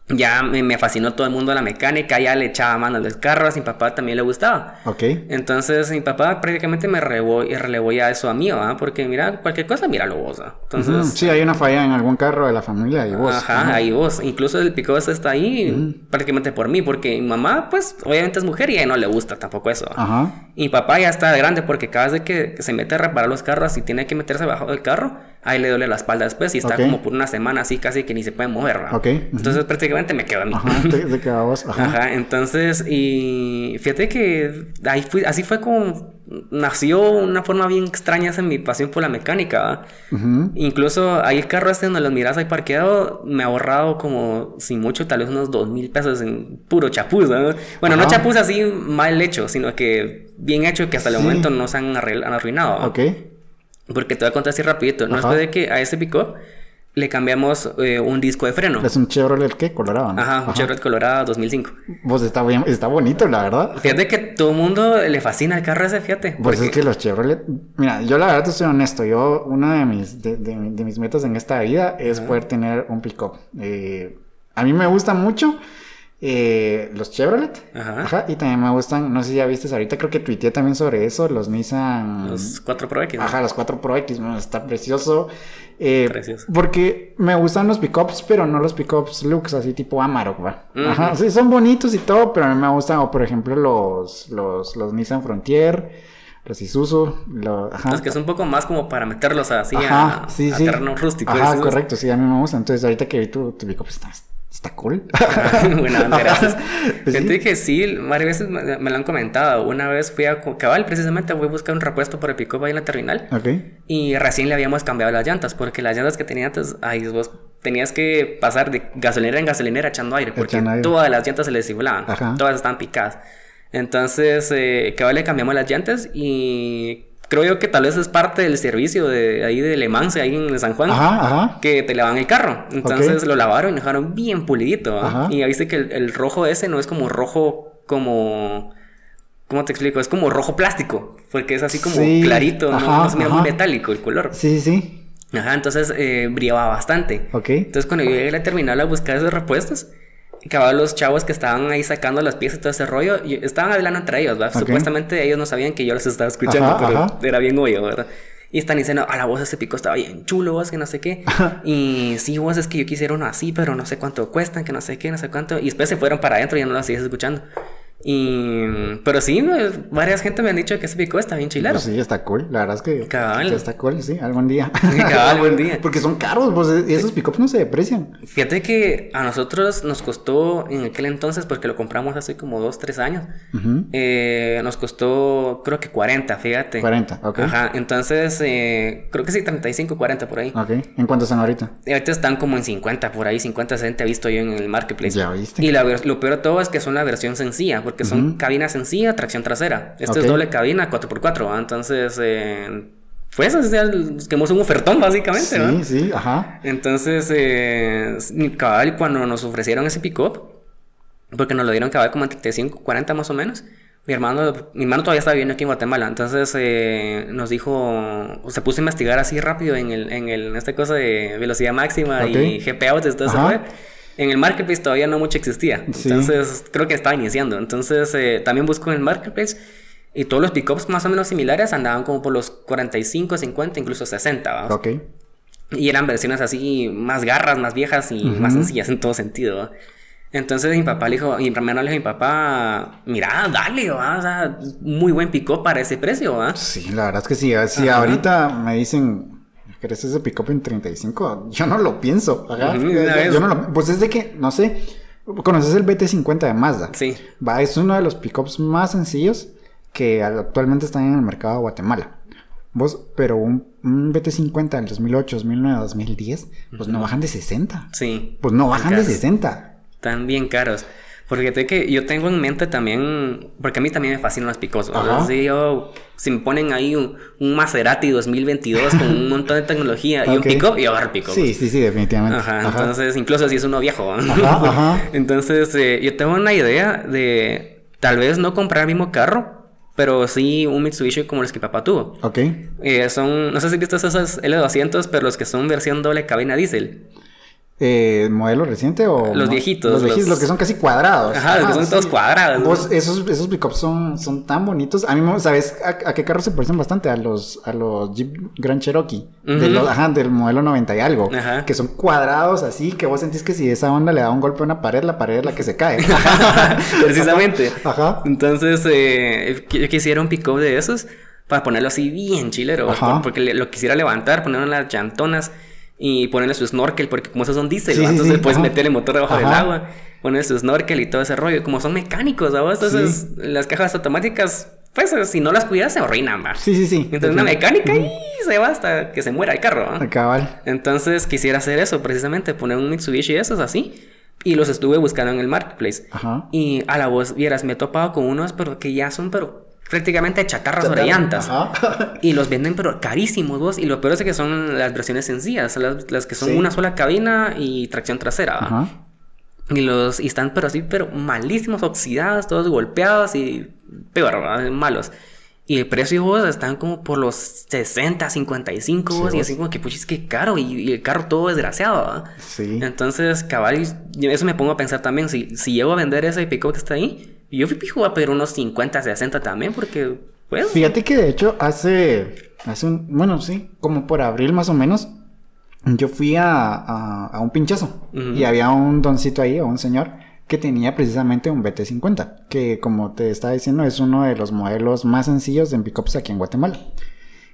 ya me, me fascinó todo el mundo de la mecánica, ya le echaba mano a los carros, a mi papá también le gustaba. Ok. Entonces mi papá prácticamente me relevó, y relevó ya eso a mí, ¿va? Porque mira, cualquier cosa, míralo vos, ¿va? Entonces, Sí, hay una falla en algún carro de la familia y vos. ajá, ahí vos. Incluso el pico está ahí prácticamente por mí, porque mi mamá, pues, obviamente es mujer y a ella no le gusta tampoco eso. Ajá. Y mi papá ya está grande porque cada vez que, que se mete a reparar los carros y tiene que meterse bajo del carro, ahí le duele la espalda después y está como por una semana así casi que ni se puede mover, ¿va? Ok, ujú. Entonces prácticamente me quedo a mí. Ajá. Te, te queda vos. Ajá. Ajá, entonces, y fíjate que ahí fui, así fue como nació una forma bien extraña esa mi pasión por la mecánica. Ujú. Incluso ahí el carro este donde los miras ahí parqueado, me ha ahorrado como, sin mucho, tal vez unos dos mil pesos en puro chapuz. ¿no? Bueno, no chapuz así mal hecho, sino que bien hecho que hasta el momento no se han, han arruinado. Ok. Porque te voy a contar así rapidito. No Ajá. después de que a ese pick le cambiamos eh, un disco de freno. Es un Chevrolet que colorado, ¿no? Ajá, un Chevrolet Colorado 2005. Pues está bien, está bonito, la verdad. Fíjate que todo el mundo le fascina el carro ese, fíjate. Pues porque- es que los Chevrolet, mira, yo la verdad te soy honesto, yo una de mis, de, de- de mis metas en esta vida es poder tener un pick-up. Eh, a mí me gustan mucho eh, los Chevrolet, Ajá. ajá, y también me gustan, no sé si ya viste ahorita, creo que tuiteé también sobre eso, los Nissan, Los 4 Pro X. ¿no? ajá, los 4 Pro X, bueno, está precioso. Eh, Precioso. Porque me gustan los pickups, pero no los pickups looks, así tipo Amarok, va. Ajá, sí, son bonitos y todo, pero a mí me gustan, o por ejemplo, los, los, los Nissan Frontier, los Isuzu, los, ajá. Los que es un poco más como para meterlos así Ajá, a, sí, a sí. terreno rústico. Ajá, correcto, sí, a mí me gusta. Entonces, ahorita que vi tu, tu pickup, está, está cool. Buena onda, gracias. Pues sí. Fíjate que sí, varias veces me, me lo han comentado. Una vez fui a cabal, precisamente fui a buscar un repuesto por el pick ahí en la terminal. ok. Y recién le habíamos cambiado las llantas, porque las llantas que tenía antes, ay, vos, tenías que pasar de gasolinera en gasolinera echando aire, porque Echando aire. todas las llantas se les Ajá. todas estaban picadas. Entonces, eh, cabal le cambiamos las llantas y creo yo que tal vez es parte del servicio de ahí de Le Mans, ahí en San Juan. Ajá, ajá. Que te lavan el carro. Entonces lo lavaron y dejaron bien pulidito. Y ya viste que el, el rojo ese no es como rojo como. ¿Cómo te explico? Es como rojo plástico. Porque es así como Sí, clarito. no- ajá, no, se mira muy metálico el color. Sí, sí, sí. Ajá, entonces eh, brillaba bastante. Ok. Entonces cuando yo llegué a la terminal a buscar esos repuestos, acababan los chavos que estaban ahí sacando las piezas y todo ese rollo, y estaban hablando entre ellos, ¿verdad? Supuestamente ellos no sabían que yo los estaba escuchando, Ajá, pero ajá. era bien obvio, ¿verdad? Y están diciendo, a la voz ese pico estaba bien chulo, vos, que no sé qué. Y sí, vos, es que yo quisiera uno así, pero no sé cuánto cuestan, que no sé qué, no sé cuánto. Y después se fueron para adentro y ya no lo sigues escuchando. Y... Pero sí, pues, varias gente me han dicho que ese pico está bien chilero. Pues sí, está cool. La verdad es que Cabal. está cool, sí, algún día. Cabal, algún día. Porque son caros, pues y esos pickups no se deprecian. Fíjate que a nosotros nos costó en aquel entonces, porque lo compramos hace como dos, tres años, Ujú. eh, nos costó creo que 40, fíjate. 40, ok. Ajá, entonces eh, creo que sí, 35, 40 por ahí. Ok. ¿En cuánto están ahorita? Y ahorita están como en 50, por ahí, 50, 60 he visto yo en el marketplace. Ya viste. Y la lo peor de todo es que son la versión sencilla, porque son Ujú. cabina sencilla, tracción trasera. Esto Ok. es doble cabina, 4x4, ¿va? entonces... Eh, pues, o sea, es que hemos un ofertón básicamente, ¿no? Sí, sí, ajá. Entonces, eh, cabal, cuando nos ofrecieron ese pick-up, porque nos lo dieron cabal como en 35, 40 más o menos, mi hermano, mi hermano todavía estaba viviendo aquí en Guatemala, entonces eh, nos dijo, se puso a investigar así rápido en, el, en, el, en esta cosa de velocidad máxima y Ok. GPA, de En el marketplace todavía no mucho existía, Sí. entonces creo que estaba iniciando. Entonces eh, también busco en el marketplace y todos los pickups más o menos similares andaban como por los 45, 50, incluso 60. ¿va? Ok. Y eran versiones así, más garras, más viejas y más sencillas en todo sentido. ¿va? Entonces mi papá le dijo, mi hermano le dijo a mi papá, mira, dale, ¿va? o sea, muy buen pick para ese precio, ¿va? Sí, la verdad es que sí. Si Ajá. ahorita me dicen, ¿querés ese pick-up en 35? Yo no lo pienso. Ajá. Yo- yo no lo- Pues es de que, no sé, ¿conoces el BT50 de Mazda? Sí. Va, es uno de los pickups más sencillos que actualmente están en el mercado de Guatemala. Vos, pero un, un BT50 del 2008, 2009, 2010, pues no bajan de 60. Sí. Pues no bajan de Caros. 60. Están bien caros. Porque fíjate que yo tengo en mente también, porque a mí también me fascinan los picos. Ajá. Si, yo, si me ponen ahí un, un Maserati 2022 con un montón de tecnología y un pico, yo agarro. Sí, sí, sí, definitivamente. Ajá, Ajá. entonces, incluso si es uno viejo. ajá. Entonces, eh, yo tengo una idea de tal vez no comprar el mismo carro, pero sí un Mitsubishi como los que papá tuvo. Ok. Eh, son, no sé si viste esos L200, pero los que son versión doble cabina diésel. Eh, ¿Modelo reciente o...? Los viejitos, Los viejitos, los- los que son casi cuadrados. Ajá, los que son todos cuadrados. Vos, esos, esos pickups son, son tan bonitos. A mí, ¿sabes a, a qué carros se parecen bastante? A los, a los Jeep Grand Cherokee. de Ujú. los- ajá, del modelo 90 y algo. Ajá. Que son cuadrados así, que vos sentís que si esa onda le da un golpe a una pared, la pared es la que se cae. Precisamente. Ajá. Entonces, eh, yo quisiera un pick-up de esos para ponerlo así bien chilero. Porque lo quisiera levantar, ponerlo en las llantonas y ponerle su snorkel, porque como esos son diésel, entonces sí, puedes ajá. meter el motor debajo del agua, ponerle su snorkel y todo ese rollo. Como son mecánicos, ¿va? Entonces, las cajas automáticas, pues si no las cuidas, se arruinan, ¿va? Sí, sí, sí. Entonces, una mecánica y se va hasta que se muera el carro, ¿va? Cabal. Entonces quisiera hacer eso, precisamente, poner un Mitsubishi de esos así. Y los estuve buscando en el marketplace. Ajá. Y a la voz, vieras, me he topado con unos, pero que ya son, pero prácticamente chatarras sobre llantas. Ajá. Y los venden, pero carísimos, vos. Y lo peor es que son las versiones sencillas, las, las que son Sí. una sola cabina y tracción trasera. Ajá. Y los y están, pero así, pero malísimos, oxidados, todos golpeados y peor, ¿va? malos. Y el precio, vos, están como por los 60, 55, Sí, vos, y así como que, puchis, qué caro. Y, y el carro todo desgraciado, ¿va? Sí. Entonces, cabal, y eso me pongo a pensar también. Si, si llego a vender ese pick que está ahí, yo fijo voy a pedir unos 50, 60 también, porque, pues. Fíjate que de hecho hace, hace un, bueno, sí, como por abril más o menos, yo fui a, a, a un pinchazo y había un doncito ahí, o un señor, que tenía precisamente un BT50, que como te estaba diciendo es uno de los modelos más sencillos en pickups aquí en Guatemala.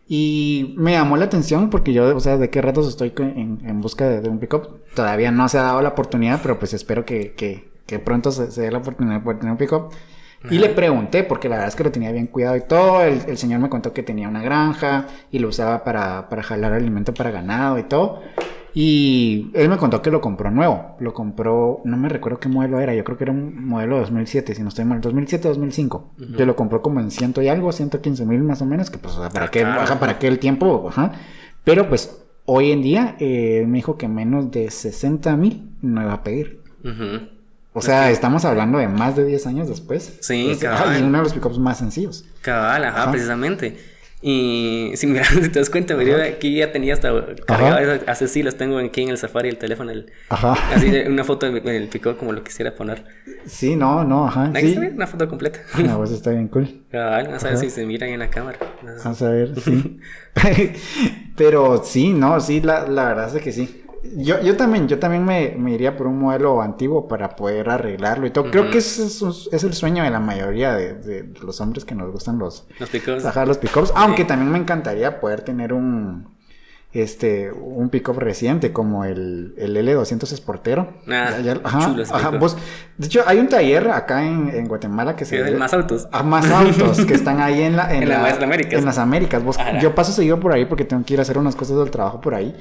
Y me llamó la atención porque yo, o sea, de qué ratos estoy en, en busca de, de un pickup. Todavía no se ha dado la oportunidad, pero pues espero que, que, que pronto se, se dé la oportunidad de poder tener un pickup. Y le pregunté, porque la verdad es que lo tenía bien cuidado y todo. El, el señor me contó que tenía una granja y lo usaba para, para jalar alimento para ganado y todo. Y él me contó que lo compró nuevo. Lo compró, no me recuerdo qué modelo era. Yo creo que era un modelo 2007, si no estoy mal. 2007-2005. Que lo compró como en ciento y algo, 115 mil más o menos. Que pues, o sea, para, Ah, qué, claro. ajá, para aquel tiempo, ajá. Pero pues, hoy en día, eh, me dijo que menos de 60 mil no iba a pedir. Ujú. O sea, estamos hablando de más de 10 años después. Sí, cabal. Y uno de los pickups más sencillos. Cabal, ajá, Ajá. precisamente. Y si mira, si te das cuenta, mira, aquí ya tenía hasta cargado, hace sí, los tengo aquí en el Safari, el teléfono, el, Ajá. así una foto del del pico como lo quisiera poner. Sí, no, no, ajá. Sí. una foto completa. La voz está bien cool. Cabal, no sabes si se mira ahí en la cámara. No sé. Vamos a ver, sí. Pero sí, no, sí, la, la verdad es que sí. Yo, yo también, yo también me, me iría por un modelo antiguo para poder arreglarlo y todo. Creo que ese es, es el sueño de la mayoría de, de los hombres que nos gustan los, Los picos. ajá, los pickups. Aunque también me encantaría poder tener un este un pickup reciente como el, el L200 Sportero. Ah, Ya- ya- ajá, chulo ese ajá, pickup. vos- de hecho, hay un taller acá en, en Guatemala que se es el más autos. a más autos que están ahí en, la, En las Américas. En las Américas. Vos- yo paso seguido por ahí porque tengo que ir a hacer unas cosas del trabajo por ahí.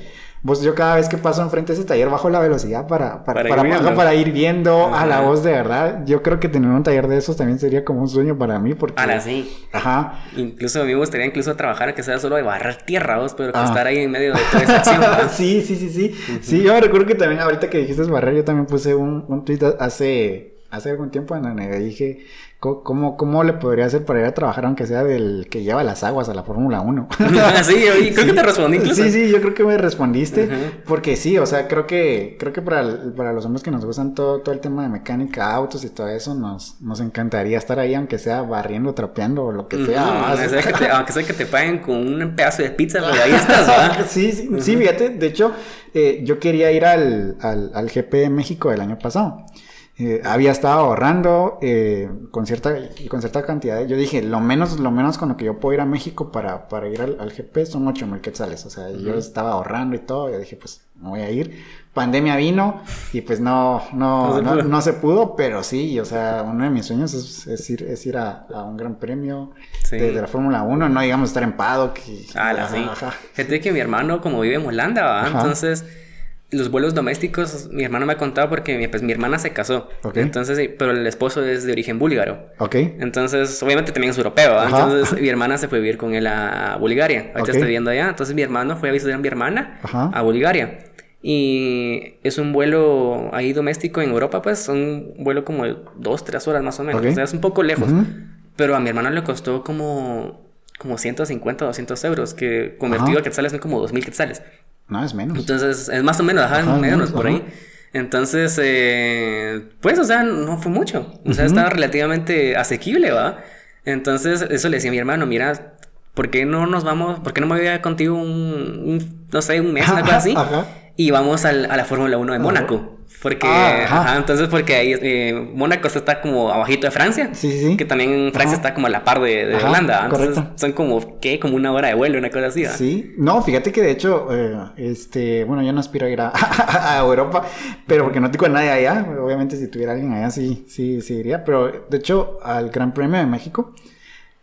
Vos, yo cada vez que paso enfrente de ese taller bajo la velocidad para, para, Para ir para, viendo. para- para ir viendo a la voz de verdad. Yo creo que tener un taller de esos también sería como un sueño para mí porque... Ahora sí. Ajá. Incluso a mí me gustaría incluso trabajar que sea solo de barrer tierra, vos, pero que Ah. estar ahí en medio de toda esa acción. sí, sí, sí, sí. Sí, yo me recuerdo que también ahorita que dijiste barrer, yo también puse un, un tweet hace, hace algún tiempo en donde dije cómo, cómo le podría hacer para ir a trabajar aunque sea del que lleva las aguas a la Fórmula 1. sí, oye, creo que te respondí incluso. Sí, sí, yo creo que me respondiste. Porque sí, o sea, creo que, creo que para, para los hombres que nos gustan todo, todo el tema de mecánica, autos y todo eso, nos, nos encantaría estar ahí, aunque sea barriendo, trapeando o lo que sea. Ujú, ¿va? aunque sea que te- aunque sea que te paguen con un pedazo de pizza, pero ahí estás, ¿verdad? sí, sí, sí, fíjate, de hecho, eh, yo quería ir al, al, al GP de México del año pasado. Eh, había estado ahorrando eh, con cierta con cierta cantidad. yo dije, lo menos, lo menos con lo que yo puedo ir a México para, para ir al, al GP son 8 mil quetzales. O sea, yo estaba ahorrando y todo. Yo dije, pues me voy a ir. Pandemia vino y pues no, No no, no, se pudo, pero sí, o sea, uno de mis sueños es, es ir, es ir a, a un gran premio Sí. de, de la Fórmula 1, no digamos estar en paddock. y- Ah, la sí. Fíjate que mi hermano, como vive en Holanda, entonces los vuelos domésticos, mi hermano me ha contado porque mi- pues, mi hermana se casó. Ok. Entonces, sí, pero el esposo es de origen búlgaro. Ok. Entonces, obviamente también es europeo. Ajá. Entonces, mi hermana se fue a vivir con él a Bulgaria. Ahorita Ok. está viviendo allá. Entonces, mi hermano fue a visitar a mi hermana Ajá. a Bulgaria. Y es un vuelo ahí doméstico en Europa, pues, un vuelo como de dos, tres horas más o menos. Ok. O sea, es un poco lejos. Ujú. Pero a mi hermano le costó como, como 150, 200 euros, que convertido Ajá. a quetzales son como 2000 quetzales. No, es menos. Entonces, es más o menos, ajá, Ajá, menos menos, por ajá. ahí. Entonces, eh, pues, o sea, no fue mucho. O sea, estaba relativamente asequible, ¿va? Entonces, eso le decía a mi hermano, mira, ¿por qué no nos vamos, por qué no me voy a contigo un, un, no sé, un mes, una cosa así? Ajá. Y vamos al- a la Fórmula 1 de Mónaco. Porque, Ah, ajá. ajá, entonces, porque ahí, eh, Mónaco está como abajito de Francia. Sí, sí. Que también Francia Ajá. está como a la par de, Holanda. Entonces, correcto. son como, ¿qué? Como una hora de vuelo, una cosa así. Sí, no, fíjate que de hecho, eh, este, bueno, yo no aspiro a ir a, a Europa, pero porque no tengo a nadie allá, obviamente si tuviera alguien allá sí, sí, sí iría, pero de hecho al Gran Premio de México,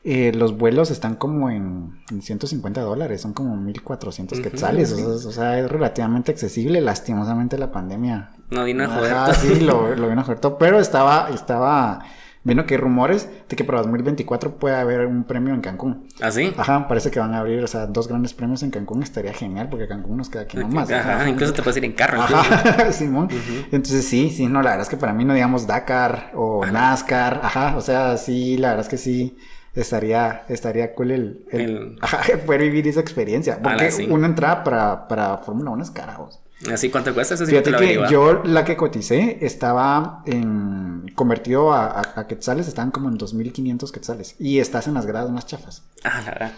eh, los vuelos están como en, en 150 dólares, son como 1400 Ujú, quetzales, sí. o, sea, o sea, es relativamente accesible, lastimosamente la pandemia. No vino a joder. Ajá, sí, lo, lo vino a joder todo, pero estaba, estaba viendo que hay rumores de que para 2024 puede haber un premio en Cancún. ¿Así? Ajá, parece que van a abrir, o sea, dos grandes premios en Cancún, estaría genial, porque Cancún nos queda aquí nomás. Ajá, incluso te puedes ir en carro. Ajá, Simón. Entonces sí, sí, no, la verdad es que para mí no digamos Dakar o NASCAR, ajá, o sea, sí, la verdad es que sí estaría, estaría cool el, el- El- ajá, poder vivir esa experiencia. Porque Ala, sí. una entrada para, para Fórmula 1 es cara, vos. Así, ¿cuánto cuesta? Eso sí Fíjate que yo la que coticé estaba en convertido a, a- a quetzales, estaban como en 2500 quetzales y estás en las gradas más chafas. Ah, la verdad.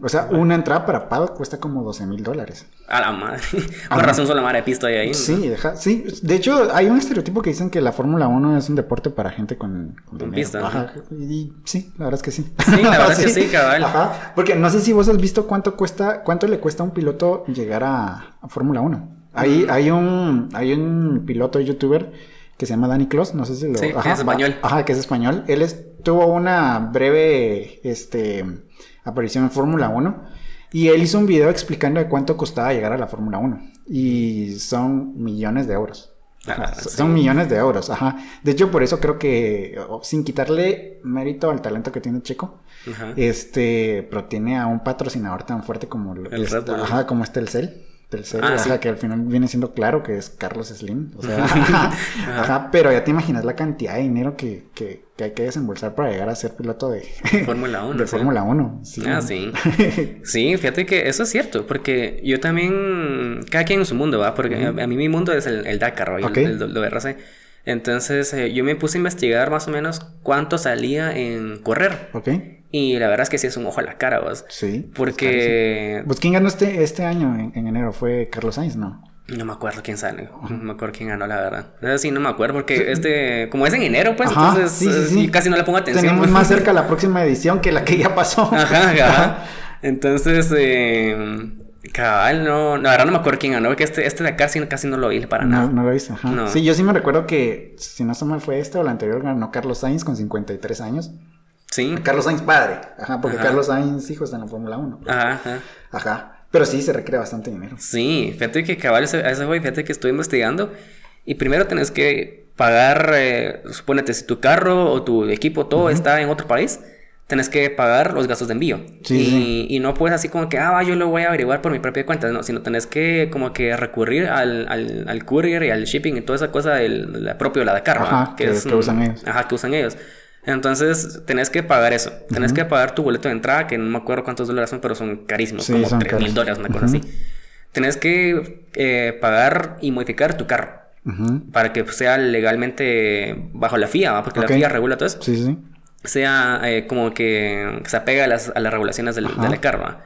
O sea, una entrada para paddock cuesta como 12 mil dólares. A la madre. Por razón solo madre de pisto ahí. ¿no? Sí, deja- sí. De hecho, hay un estereotipo que dicen que la Fórmula 1 es un deporte para gente con, con pista, ¿no? Y sí, la verdad es que sí. Sí, la verdad es que sí, cabal. Ajá. Porque no sé si vos has visto cuánto cuesta, cuánto le cuesta a un piloto llegar a, a Fórmula 1. Hay, hay un, hay un piloto youtuber que se llama Danny Clos, no sé si lo... Sí, que es español. Ajá, que es español. Él es- tuvo una breve, este, aparición en Fórmula 1 Y él hizo un video explicando de cuánto costaba llegar a la Fórmula 1. Y son millones de euros. Ah, Son sí. millones de euros, ajá. De hecho, por eso creo que, sin quitarle mérito al talento que tiene Checo, Ajá. este, pero tiene a un patrocinador tan fuerte como El este, ajá, como este el Telcel. Telcel, Ah, o sea, sí. que al final viene siendo claro que es Carlos Slim. O sea, ajá, pero ya te imaginas la cantidad de dinero que, que, que hay que desembolsar para llegar a ser piloto de, Fórmula 1. de. Fórmula 1. Sí. Ah, sí. Sí, fíjate que eso es cierto, porque yo también, cada quien en su mundo, ¿va? Porque a, a mí mi mundo es el, el Dakar, el- el. Entonces eh, yo me puse a investigar más o menos cuánto salía en correr. ok, Y la verdad es que sí es un ojo a la cara, ¿vos? sí. Porque Pues quién ganó este, este año en, en enero fue Carlos Sainz, ¿no? no me acuerdo quién sale, no me acuerdo quién ganó, la verdad. Sí, no me acuerdo, porque este, como es en enero, pues, Ajá, entonces sí, sí, eh, sí. yo casi no le pongo atención. Tenemos pues. más cerca la próxima edición que la que ya pasó. Ajá, ajá. Entonces, eh, cabal, no, la verdad no me acuerdo quién ganó, porque este, este de acá sí, casi no lo vi para No, nada. no lo viste, ajá. No. Sí, yo sí me recuerdo que, si no se mal fue este o el anterior, ganó Carlos Sainz con 53 años. Sí. Carlos Sainz padre, ajá, porque Ajá. Carlos Sainz hijo está en la Fórmula 1. Ajá, ajá. Ajá. Pero sí, se requiere bastante dinero. Sí, fíjate que cabal, a ese güey, fíjate que estoy investigando y primero tenés que pagar, eh, suponete, si tu carro o tu equipo, todo está en otro país, tenés que pagar los gastos de envío. Sí, y, sí. y no puedes así como que, ah, yo lo voy a averiguar por mi propia cuenta, no, sino tenés que como que recurrir al, al, al courier y al shipping y toda esa cosa del la propio de la Dakar, ¿va? Ajá, que- que usan ellos. Ajá, que usan ellos. Entonces, tenés que pagar eso. Tenés que pagar tu boleto de entrada, que no me acuerdo cuántos dólares son, pero son carísimos, Sí, como son 3 mil dólares, una cosa así. Tenés que eh, pagar y modificar tu carro para que sea legalmente bajo la FIA, ¿va? porque la FIA regula todo eso. Sí, sí. Sea eh, como que, se apega a las, a las regulaciones del, Ajá. de la carva.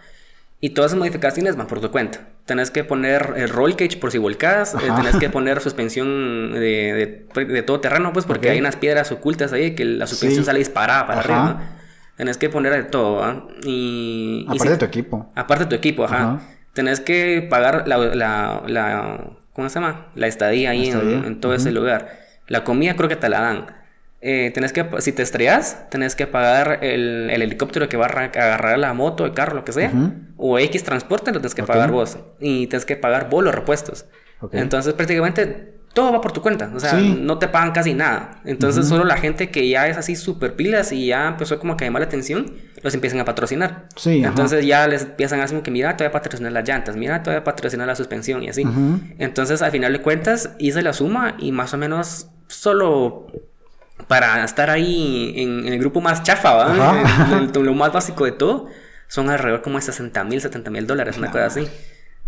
Y todas esas modificaciones van por tu cuenta. Tenés que poner el roll cage por si volcás. eh, tenés que poner suspensión de, de, de todo terreno, pues porque hay unas piedras ocultas ahí que la suspensión Sí. sale disparada para Ajá. arriba. ¿va? Tenés que poner de todo. ¿va? Y, y Aparte si- de tu equipo. Aparte de tu equipo, ajá. Ajá. Tenés que pagar la, la, la- ¿cómo se llama? La estadía ahí En, todo ese lugar. La comida creo que te la dan. Eh, tenés que, si te estrellas, tenés que pagar el, el helicóptero que va a agarrar la moto, el carro, lo que sea. O X transporte, lo tienes que pagar vos. Y tienes que pagar vos los repuestos. Entonces prácticamente todo va por tu cuenta. O sea, Sí. no te pagan casi nada. Entonces solo la gente que ya es así súper pilas y ya empezó como que a llamar la atención, los empiezan a patrocinar. Sí, ajá. Entonces ya les empiezan a decir que mira, te voy a patrocinar las llantas, mira, te voy a patrocinar la suspensión y así. Ujú. Entonces al final de cuentas hice la suma y más o menos solo para estar ahí en, en el grupo más chafa, ¿va? Ajá. En- en lo más básico de todo, son alrededor como de 60 mil, 70 mil dólares, una cosa así.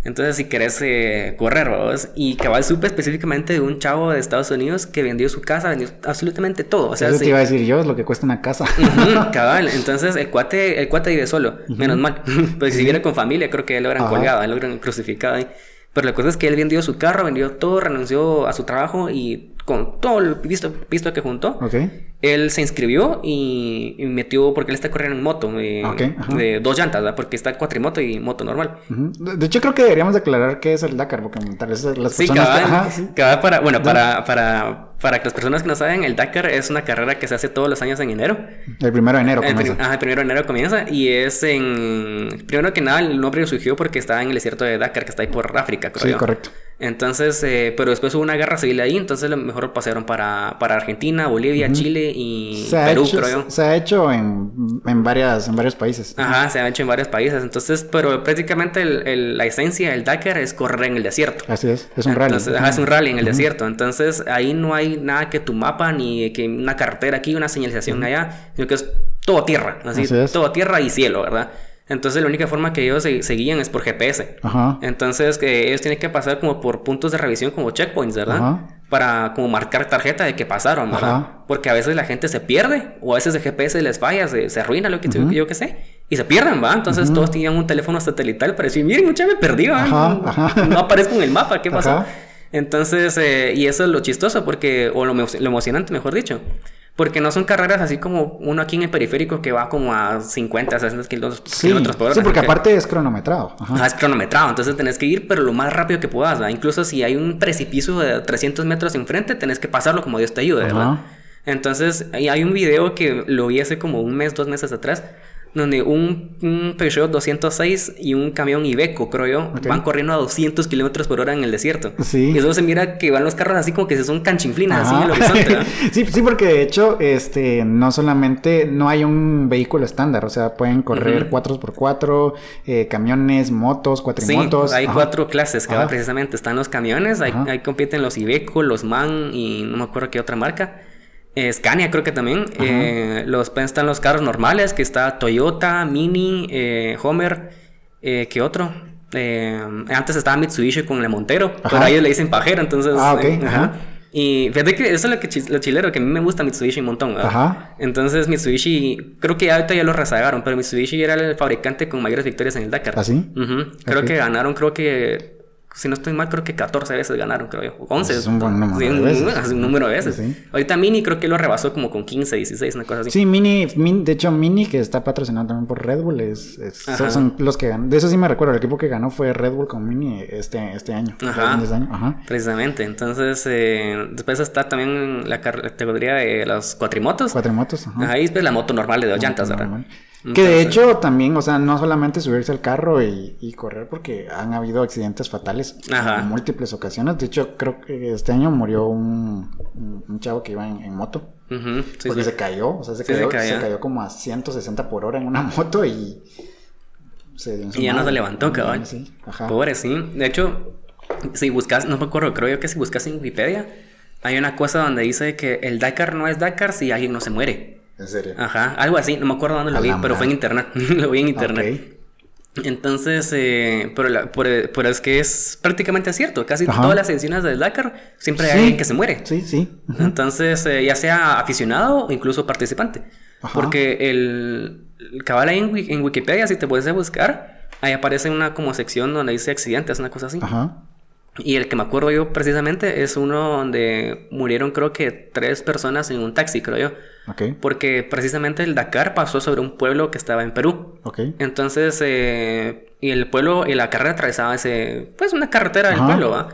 Entonces, si querés eh, correr, vos, y cabal supe específicamente de un chavo de Estados Unidos que vendió su casa, vendió absolutamente todo. O sea, Eso sí- te iba a decir yo, es lo que cuesta una casa. Cabal, entonces el cuate, el cuate vive solo, menos mal. Porque si viviera con familia, creo que lo hubieran colgado, lo hubieran crucificado ahí. Pero la cosa es que él vendió su carro, vendió todo, renunció a su trabajo y con todo el pisto, pisto que juntó, ok. él se inscribió y, y metió, porque él está corriendo en moto, eh, Ok, ajá. de dos llantas, ¿verdad? Porque está cuatrimoto y moto normal. Ujú. De de hecho, creo que deberíamos declarar qué es el Dakar, porque tal vez las Sí, personas... que- cabal, Ajá, sí. cabal para, bueno, para, para, para que las personas que no saben, el Dakar es una carrera que se hace todos los años en enero. El primero de enero El, comienza. ajá, el primero de enero comienza y es en... Primero que nada, el nombre surgió porque estaba en el desierto de Dakar, que está ahí por África, creo Sí, yo. correcto. Entonces, eh, pero después hubo una guerra civil ahí, entonces lo mejor pasaron para, para Argentina, Bolivia, Chile y Se Perú, hecho, creo yo. se ha hecho en, en, varias, en varios países. Ajá, se ha hecho en varios países. Entonces, pero prácticamente el- el- la esencia del Dakar es correr en el desierto. Así es, es un rally. Ajá, es un rally en el desierto. Entonces, ahí no hay nada que tu mapa, ni que una carretera aquí, una señalización allá, sino que es todo tierra, así, Así es. todo tierra y cielo, ¿verdad? Entonces, la única forma que ellos se, se guían es por GPS. Ajá. Entonces, que ellos tienen que pasar como por puntos de revisión, como checkpoints, ¿verdad? Ajá. Para como marcar tarjeta de que pasaron, ¿verdad? Ajá. Porque a veces la gente se pierde, o a veces el GPS les falla, se, se arruina, lo que yo que sé, y se pierden, ¿va? Entonces todos tenían un teléfono satelital para decir, miren, mucha me perdí, ¿va? Ajá. No aparezco en el mapa, ¿qué pasó? Entonces, eh, y eso es lo chistoso, porque, o lo, lo emocionante, mejor dicho. Porque no son carreras así como uno aquí en el periférico que va como a 50, 60 kilómetros, Sí, kilómetros por hora. sí, porque que- aparte es cronometrado. Ajá. Es cronometrado, entonces tenés que ir, pero lo más rápido que puedas. Incluso si hay un precipicio de 300 metros enfrente, tenés que pasarlo como Dios te ayude, ¿verdad? Ajá. Entonces, hay un video que lo vi hace como un mes, dos meses atrás, donde un, un Peugeot 206 y un camión Iveco, creo yo, van corriendo a 200 kilómetros por hora en el desierto. Sí. Y eso se mira que van los carros así como que se son canchinflinas así en el Ajá. horizonte. ¿verdad? sí, sí, porque de hecho, este, no solamente, no hay un vehículo estándar, o sea, pueden correr Ujú. 4x4, eh, camiones, motos, Sí, cuatrimotos. hay Ajá. cuatro clases que va Ajá. precisamente. Están los camiones, ahí, Ajá. ahí compiten los Iveco, los MAN y no me acuerdo qué otra marca. Eh, Scania creo que también. Eh, los, pues, están los carros normales, que está Toyota, Mini, eh, Homer, ¿qué otro? Antes estaba Mitsubishi con el Montero, pero Ajá. a ellos le dicen pajero, entonces... Ah, ok, eh, ajá. Y fíjate que eso es lo, que lo chilero, que a mí me gusta Mitsubishi un montón. ¿verdad? Ajá. Entonces Mitsubishi, creo que ahorita ya lo rezagaron, pero Mitsubishi era el fabricante con mayores victorias en el Dakar. ¿Ah, sí? Ujú. Creo que ganaron, creo que, si no estoy mal, creo que 14 veces ganaron, creo yo. o 11. Pues es un buen número Sí, de un, veces. es un número de veces. Sí. Ahorita Mini creo que lo rebasó como con 15, 16, una cosa así. Sí, Mini, Min- de hecho Mini que está patrocinado también por Red Bull, es, son, los que ganan. De eso sí me recuerdo, el equipo que ganó fue Red Bull con Mini este, este año. Ajá. Este año, Ajá. Precisamente. Entonces, eh, después está también la categoría de los cuatrimotos. Cuatrimotos, ajá. Ahí es la moto normal de dos llantas, ¿verdad? Normal. Que de hecho también, o sea, no solamente subirse al carro y, y correr porque han habido accidentes fatales Ajá. en múltiples ocasiones. De hecho, creo que este año murió un, chavo que iba en, en moto. Sí, porque sí. se cayó, o sea, se Sí, se cayó, se cayó como a 160 por hora en una moto y se dio en su Y ya no se levantó. Sí, ajá. Pobre, sí. De hecho, si buscas, no me acuerdo, creo yo que si buscas en Wikipedia, hay una cosa donde dice que el Dakar no es Dakar si alguien no se muere. En serio. Ajá, algo así, no me acuerdo dónde lo vi, pero fue en internet. lo vi en internet. Ok. Entonces, eh, pero, la- pero- pero es que es prácticamente cierto. Casi Ajá. todas las ediciones del Dakar siempre hay alguien que se muere. Sí, sí. Entonces, eh, ya sea aficionado o incluso participante. Ajá. Porque el, el cabal ahí en, en Wikipedia, si te puedes buscar, ahí aparece una como sección donde dice accidentes, una cosa así. Ajá. Y el que me acuerdo yo precisamente es uno donde murieron creo que tres personas en un taxi, creo yo. Ok. Porque precisamente el Dakar pasó sobre un pueblo que estaba en Perú. Ok. Entonces, eh, y el pueblo y la carrera atravesaba ese, pues una carretera del pueblo, ¿va?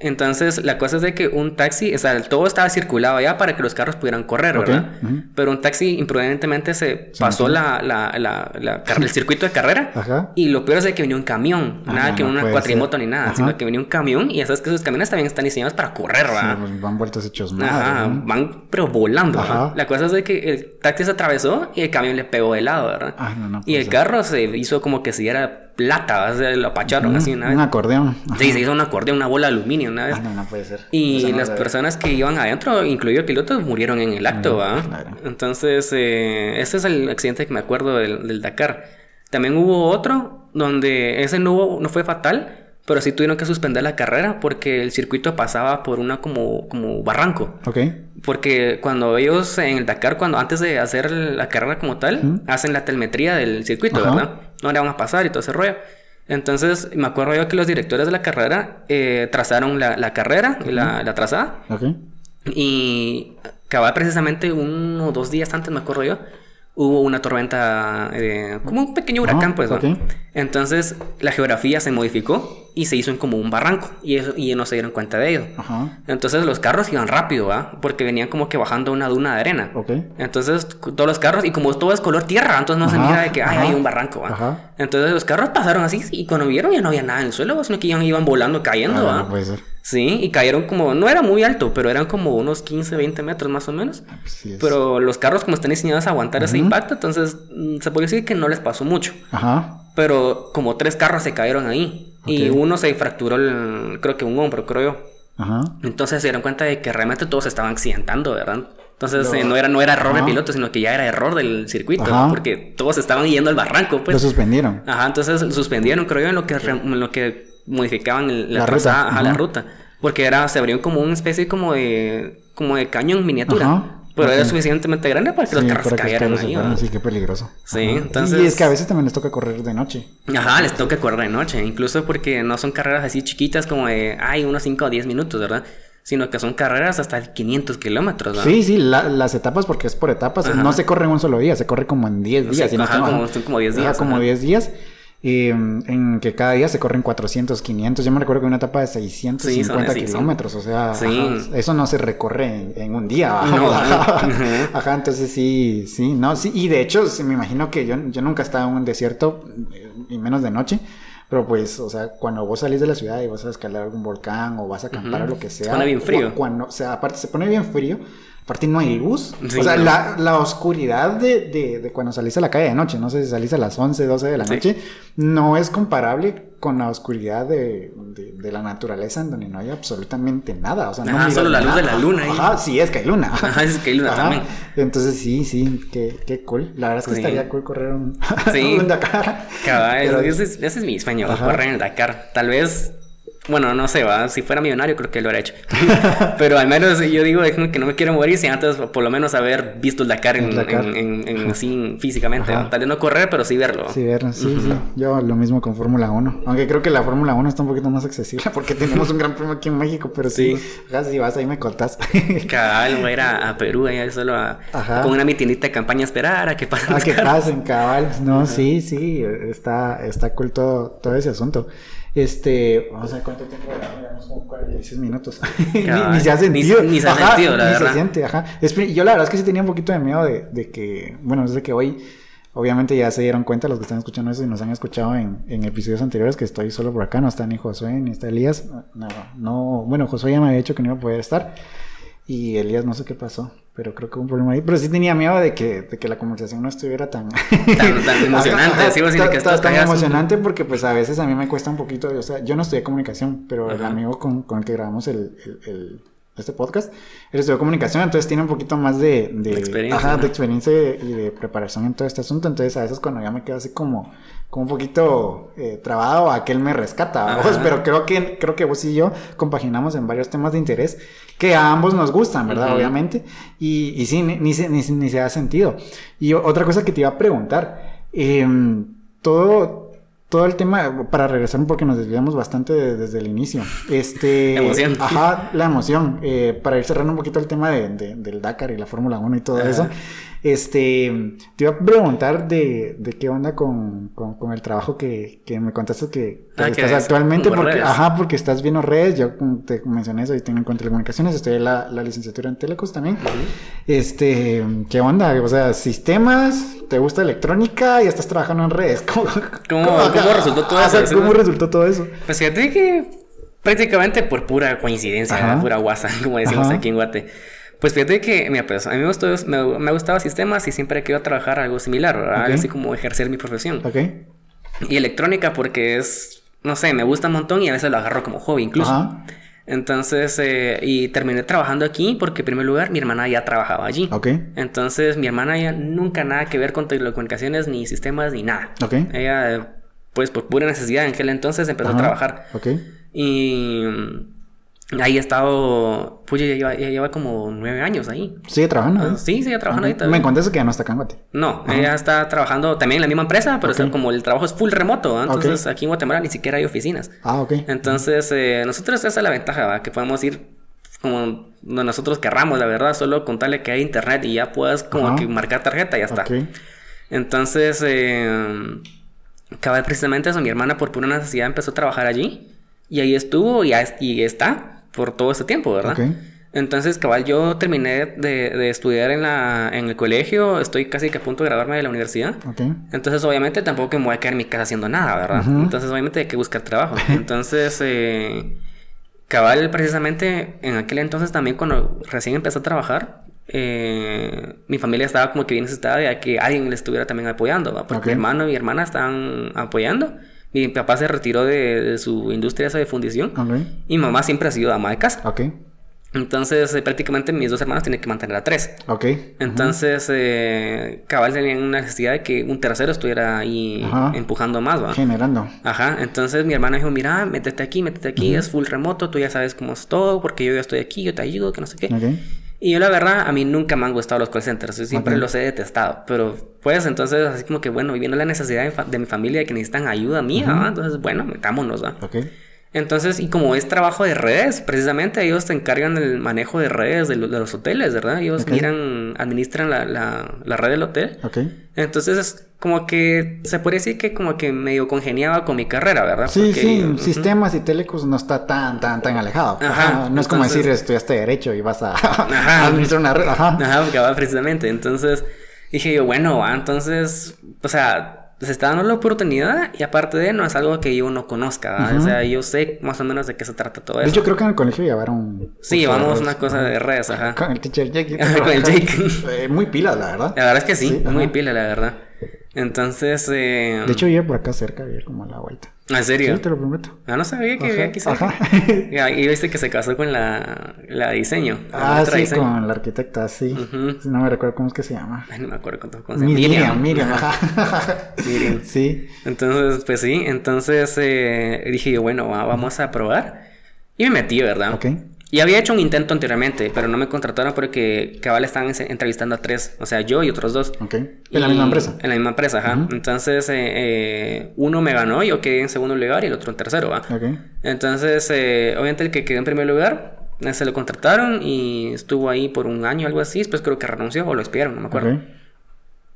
Entonces, la cosa es de que un taxi, o sea, todo estaba circulado allá para que los carros pudieran correr, ¿verdad? ujú. Pero un taxi imprudentemente se pasó la, la, la, el circuito de carrera Ajá. y lo peor es de que venía un camión, Ah, nada que no una cuatrimoto ser. ni nada, Ajá. sino que venía un camión y ya sabes que esos camiones también están diseñados para correr, ¿verdad? pues, van vueltos hechos madre, Ajá, van pero volando. Ajá. ¿verdad? La cosa es de que el taxi se atravesó y el camión le pegó de lado, ¿verdad? Ah, no, no y el ser. carro se hizo como que si era plata, lo apacharon así una Un vez. acordeón. Ajá. Sí, se hizo un acordeón, una bola de aluminio una vez. Ah, no, no puede ser. Y no las personas que iban adentro, incluido el piloto, murieron en el acto, ¿va? claro. Entonces, eh, ese es el accidente que me acuerdo del, del Dakar. También hubo otro donde ese no, hubo- no fue fatal, pero sí tuvieron que suspender la carrera porque el circuito pasaba por una como, como barranco. Ok. Porque cuando ellos en el Dakar, cuando antes de hacer la carrera como tal, hacen la telemetría del circuito, Ajá. ¿verdad? No le van a pasar y todo ese rollo. Entonces, me acuerdo yo que los directores de la carrera eh, trazaron la, la carrera, la, la trazada, Ok. y cabal precisamente uno o dos días antes, me acuerdo yo, hubo una tormenta, eh, como un pequeño huracán, Ajá, pues. Entonces, la geografía se modificó y se hizo en como un barranco, y, eso, y no se dieron cuenta de ello. Ajá. Entonces los carros iban rápido, ¿va? Porque venían como que bajando una duna de arena. Ok. Entonces todos los carros, y como todo es color tierra, entonces no se mira de que ay, hay un barranco, ¿va? ajá. Entonces los carros pasaron así, y cuando vieron ya no había nada en el suelo, sino que iban, iban volando, cayendo, Ah, ¿va? no puede ser. Sí, y cayeron como, no era muy alto, pero eran como unos 15, 20 metros más o menos. Ah, pues es. Pero los carros como están diseñados a aguantar ese impacto, entonces mm, se puede decir que no les pasó mucho. Ajá. Pero como tres carros se cayeron ahí. Y uno se fracturó, el- creo que un hombro, creo yo. Ajá. Entonces se dieron cuenta de que realmente todos se estaban accidentando, ¿verdad? Entonces Lo- eh, no, era, no era error de Ajá. piloto, sino que ya era error del circuito. ¿no? porque todos estaban yendo al barranco, Lo pues. suspendieron. Ajá, entonces suspendieron, creo yo, en lo que, en lo que modificaban el- la, La trazada, ruta, ajá, la ruta. Porque era, se abrió como una especie como de, como de cañón miniatura. Pero era suficientemente grande para que los Sí, los cayeran carros se ahí. Sí, qué peligroso. Sí, Ajá. entonces- Y es que a veces también les toca correr de noche. Ajá, les toca correr de noche, incluso porque no son carreras así chiquitas como de, ay, unos 5 o 10 minutos, ¿verdad? Sino que son carreras hasta 500 kilómetros, ¿verdad? Sí, sí, la- las etapas, porque es por etapas, Ajá. no se corre en un solo día, se corre como en 10 Sí, días. si no ajá, mal. como- son como 10 Ajá, días, como ajá. 10 días. Eh, en que cada día se corren 400, 500. Yo me recuerdo que una etapa de 650 Sí, así, kilómetros, o sea, Sí. ajá, eso no se recorre en, en un día. No, ajá. no. Ajá, entonces sí, sí, no, sí, y de hecho, sí, me imagino que yo, yo nunca he estado en un desierto, eh, y menos de noche. Pero pues, o sea, cuando vos salís de la ciudad y vas a escalar algún volcán o vas a acampar o lo que Se sea. pone bien frío. Cuando, o sea, aparte se pone bien frío, aparte no hay luz. Sí, o sea, no. la, la oscuridad de, de, de cuando salís a la calle de noche, no sé si salís a las 11, 12 de la Sí. noche, no es comparable con la oscuridad de, de, la naturaleza en donde no hay absolutamente nada. O sea, no Ajá, solo la luz de la luna ahí. Ajá, sí, es que hay luna. Ajá, es que hay luna Ajá. también. Entonces sí, sí, qué, qué cool. La verdad es que Sí. estaría cool correr un, un Dakar. Cabal, Pero- ese, es, ese es mi sueño, correr en el Dakar. Tal vez, bueno, no sé, ¿va? si fuera millonario creo que lo hubiera hecho. Pero al menos yo digo que no me quiero morir sin antes por lo menos haber visto el Dakar en, El Dakar. en- en- en- así físicamente. Tal vez no correr, pero sí verlo. Sí, ver, sí, sí. Yo lo mismo con Fórmula 1. Aunque creo que la Fórmula 1 está un poquito más accesible porque tenemos un gran premio aquí en México, pero sí, ajá, si vas ahí me contás. Cabal, voy a ir a, a Perú, allá solo a, Ajá. con una mitindita de campaña a esperar a que pasen los que carros. pasen, cabal. No, sí, sí, está, está cool todo, todo ese asunto. Este, vamos a ver cuánto tiempo llevamos, como 46 minutos. ni, Cabal. ni se ha Ni- sentido. ni se ha Ajá, sentido, la ni verdad. se siente, ajá. Yo la verdad es que sí tenía un poquito de miedo de, de que, bueno, desde que hoy, obviamente ya se dieron cuenta los que están escuchando eso y nos han escuchado en, en episodios anteriores que estoy solo por acá, no está ni Josué ni está Elías. No, no, bueno, Josué ya me había dicho que no iba a poder estar. Y Elías no sé qué pasó, pero creo que hubo un problema ahí. Pero sí tenía miedo de que, de que la conversación no estuviera tan... Tan- tan emocionante, Ajá, sí, vos tan- decís que tan- tan emocionante porque pues a veces a mí me cuesta un poquito, o sea, yo no estudié comunicación, pero el amigo con, con el que grabamos el, el- el- este podcast, él estudió comunicación, entonces tiene un poquito más de, de, De experiencia, ajá, ¿no? de experiencia y de preparación en todo este asunto, entonces a veces cuando ya me quedo así como, como un poquito eh, trabado, aquel me rescata, pero creo que, creo que vos y yo compaginamos en varios temas de interés que a ambos nos gustan, ¿verdad? Obviamente, y, y sí, ni, ni, se- ni, se- ni se da sentido. Y otra cosa que te iba a preguntar, em, todo, todo el tema, para regresar porque nos desviamos bastante de- desde el inicio, este... La emoción. Ajá, la emoción, eh, para ir cerrando un poquito el tema de, de- del Dakar y la Fórmula 1 y todo Ajá. eso, este, te iba a preguntar de, de qué onda con, con, con el trabajo que, que me contaste que, Ah, que estás es actualmente, porque, redes. ajá, porque estás viendo redes, yo te mencioné eso y tengo en cuenta telecomunicaciones, estoy la, la licenciatura en Telecos también. Este, ¿qué onda? O sea, sistemas, ¿te gusta electrónica y estás trabajando en redes? ¿Cómo, ¿Cómo- cómo resultó todo Ajá, eso? ¿Cómo resultó todo eso? Pues fíjate que prácticamente por pura coincidencia, pura guasa, como decimos Ajá. aquí en Guate. Pues fíjate que, mira, pues a mí me, gustó, me, me gustaba sistemas y siempre he querido trabajar algo similar, ¿verdad? Así como ejercer mi profesión. ¿Ok? Y electrónica porque es, no sé, me gusta un montón y a veces lo agarro como hobby incluso. Ajá. Entonces, eh, y terminé trabajando aquí porque en primer lugar mi hermana ya trabajaba allí. Ok. Entonces mi hermana ya nunca nada que ver con telecomunicaciones, ni sistemas, ni nada. Ok. Ella, pues por pura necesidad en aquel entonces empezó Ajá. a trabajar. Ok. Y ahí he estado, pues ya lleva, ya lleva como nueve años ahí. ¿Sigue trabajando? Ah, sí, sigue trabajando Ok. ahí. Me contaste que ya no está acá en Guate. No, ella está trabajando también en la misma empresa, pero Ok. está como el trabajo es full remoto, ¿va? entonces aquí en Guatemala ni siquiera hay oficinas. Ah, ok. Entonces, eh, nosotros esa es la ventaja, ¿va? que podemos ir como nosotros querramos, la verdad, solo contarle que hay internet y ya puedas como Ajá. que marcar tarjeta y ya está. Ok. Entonces, eh, cabal precisamente eso, mi hermana por pura necesidad empezó a trabajar allí y ahí estuvo y, y está por todo este tiempo, ¿verdad? Entonces, cabal, yo terminé de, de estudiar en, la, en el colegio, estoy casi que a punto de graduarme de la universidad. Entonces, obviamente, tampoco me voy a quedar en mi casa haciendo nada, ¿verdad? Entonces, obviamente, hay que buscar trabajo. Entonces, eh, cabal, precisamente, en aquel entonces también, cuando recién empecé a trabajar, eh, mi familia estaba como que bien necesitada de que alguien le estuviera también apoyando, ¿va? Porque mi hermano y mi hermana estaban apoyando. Mi papá se retiró de, de su industria esa de fundición. Ok. Y mi mamá siempre ha sido ama de casa. Ok. Entonces, eh, prácticamente mis dos hermanos tienen que mantener a tres. Ok. Entonces, eh, cabal tenían una necesidad de que un tercero estuviera ahí Ajá. empujando más, ¿va? Generando. Ajá, entonces mi hermana dijo, mira, métete aquí, métete aquí, es full remoto, tú ya sabes cómo es todo, porque yo ya estoy aquí, yo te ayudo, que no sé qué. Ok. Y yo la verdad, a mí nunca me han gustado los call centers, yo siempre los he detestado, pero pues entonces así como que bueno, viviendo la necesidad de, mi familia de que necesitan ayuda mía, entonces bueno, metámonos, ¿va? Ok. Entonces, y como es trabajo de redes, precisamente ellos te encargan el manejo de redes de, lo- de los hoteles, ¿verdad? Ellos miran, administran la, la, la red del hotel. Ok. Entonces, es como que se puede decir que como que medio congeniaba con mi carrera, ¿verdad? Sí, Porque, sí, sistemas y telecos no está tan, tan, tan alejado. Ajá, No es como decir estudiaste Derecho y vas a administrar una red. Ajá. Ajá, porque va precisamente. Entonces dije yo, bueno, va, entonces, o sea, se está dando la oportunidad y aparte de no es algo que yo no conozca, o sea, yo sé más o menos de qué se trata todo eso. hecho, creo que en el colegio llevaron. sí, llevamos una cosa de redes, ajá. Con el teacher Jake. Con el Jake. Eh, muy pilas, la verdad. La verdad es que sí, Sí, muy pila, la verdad. Entonces, eh... De hecho, vive por acá cerca, vive como a la vuelta. ¿en serio? Sí, te lo prometo. Ah, no sabía que vivía aquí cerca. Ajá. Y viste que se casó con la, la diseño. Ah, sí, diseño. con la arquitecta, sí. No me recuerdo cómo es que se llama. Ay, no me acuerdo cómo, cómo se llama. Miriam, Miriam, ajá. Miriam. Sí. Entonces, pues sí, entonces eh, dije yo, bueno, va- vamos a probar. Y me metí, ¿verdad? Ok. Y había hecho un intento anteriormente, pero no me contrataron porque cabal estaban en- entrevistando a tres, o sea, yo y otros dos. Ok. En la misma empresa. En la misma empresa, ajá. Ujú. Entonces, eh, eh, uno me ganó, yo quedé en segundo lugar y el otro en tercero, ¿va? Ok. Entonces, eh, obviamente el que quedó en primer lugar, eh, se lo contrataron y estuvo ahí por un año, algo así, después creo que renunció o lo despidieron, no me acuerdo. Ok.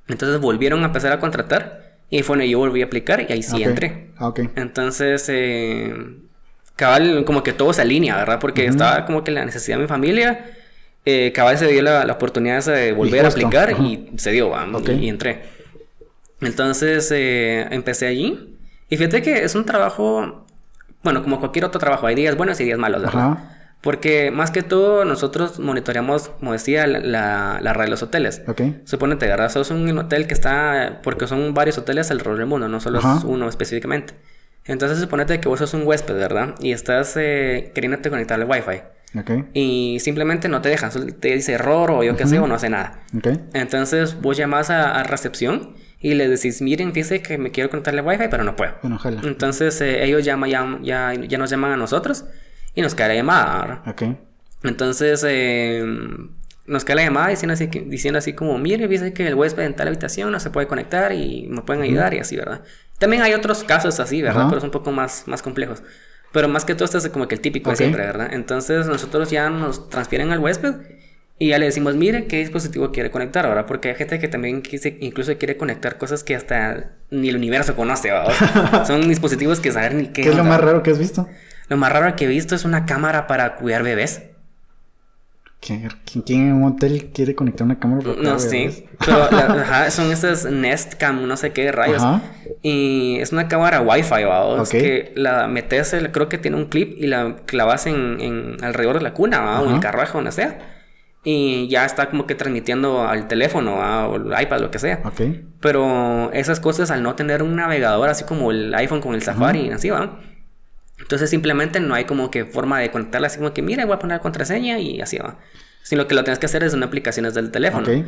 Entonces volvieron a empezar a contratar y fue donde yo volví a aplicar y ahí sí Ok. entré. Ah, Ok. Entonces, eh, cabal, como que todo se alinea, ¿verdad? Porque estaba como que la necesidad de mi familia. eh, cabal se dio la, la oportunidad de volver a aplicar ajá. y se dio, ¿va? Ok. y, y entré. Entonces, eh, empecé allí. Y fíjate que es un trabajo, bueno, como cualquier otro trabajo, hay días buenos y días malos, ¿verdad? Ajá. Porque más que todo nosotros monitoreamos, como decía, la, la, la red de los hoteles. Ok. Suponete, ¿verdad? Sos un hotel que está... Porque son varios hoteles alrededor del mundo, no solo es uno específicamente. Entonces suponete que vos sos un huésped, ¿verdad? Y estás eh, queriéndote conectar al Wi-Fi. Ok. Y simplemente no te dejan, te dice error o yo qué sé, o no hace nada. Ok. Entonces vos llamás a, a recepción y les decís, miren, fíjense que me quiero conectar al Wi-Fi, pero no puedo. Bueno, ojalá. Entonces eh, ellos llama, ya, ya, ya nos llaman a nosotros y nos cae la llamada, ¿verdad? Ok. Entonces, eh, nos cae la llamada diciendo así, que- diciendo así como, mire, dice que el huésped en tal habitación no se puede conectar y me pueden ayudar y así, ¿verdad? También hay otros casos así, ¿verdad? Pero es un poco más, más complejos. Pero más que todo este es como que el típico de Ok. siempre, ¿verdad? Entonces nosotros ya nos transfieren al huésped y ya le decimos, mire, ¿qué dispositivo quiere conectar ahora? Porque hay gente que también quise- incluso quiere conectar cosas que hasta ni el universo conoce, ¿verdad? Son dispositivos que saber ni qué. ¿Qué es lo más raro que has visto? Lo más raro que he visto es una cámara para cuidar bebés. ¿Quién, en un hotel quiere conectar una cámara? No bebés? pero la- ajá, son esas Nest Cam, no sé qué rayos. Ajá. Y es una cámara Wi-Fi, ¿va? Ok. que la metes, el- creo que tiene un clip y la clavas en, en alrededor de la cuna, ¿va? O en el Ajá. carruaje, donde sea. Y ya está como que transmitiendo al teléfono, ¿va? O el iPad, lo que sea. Ok. Pero esas cosas al no tener un navegador así como el iPhone con el Safari, así va. Entonces simplemente no hay como que forma de conectarla así como que mira, voy a poner contraseña y así va. Sino que lo tienes que hacer es en aplicaciones del teléfono. Ok.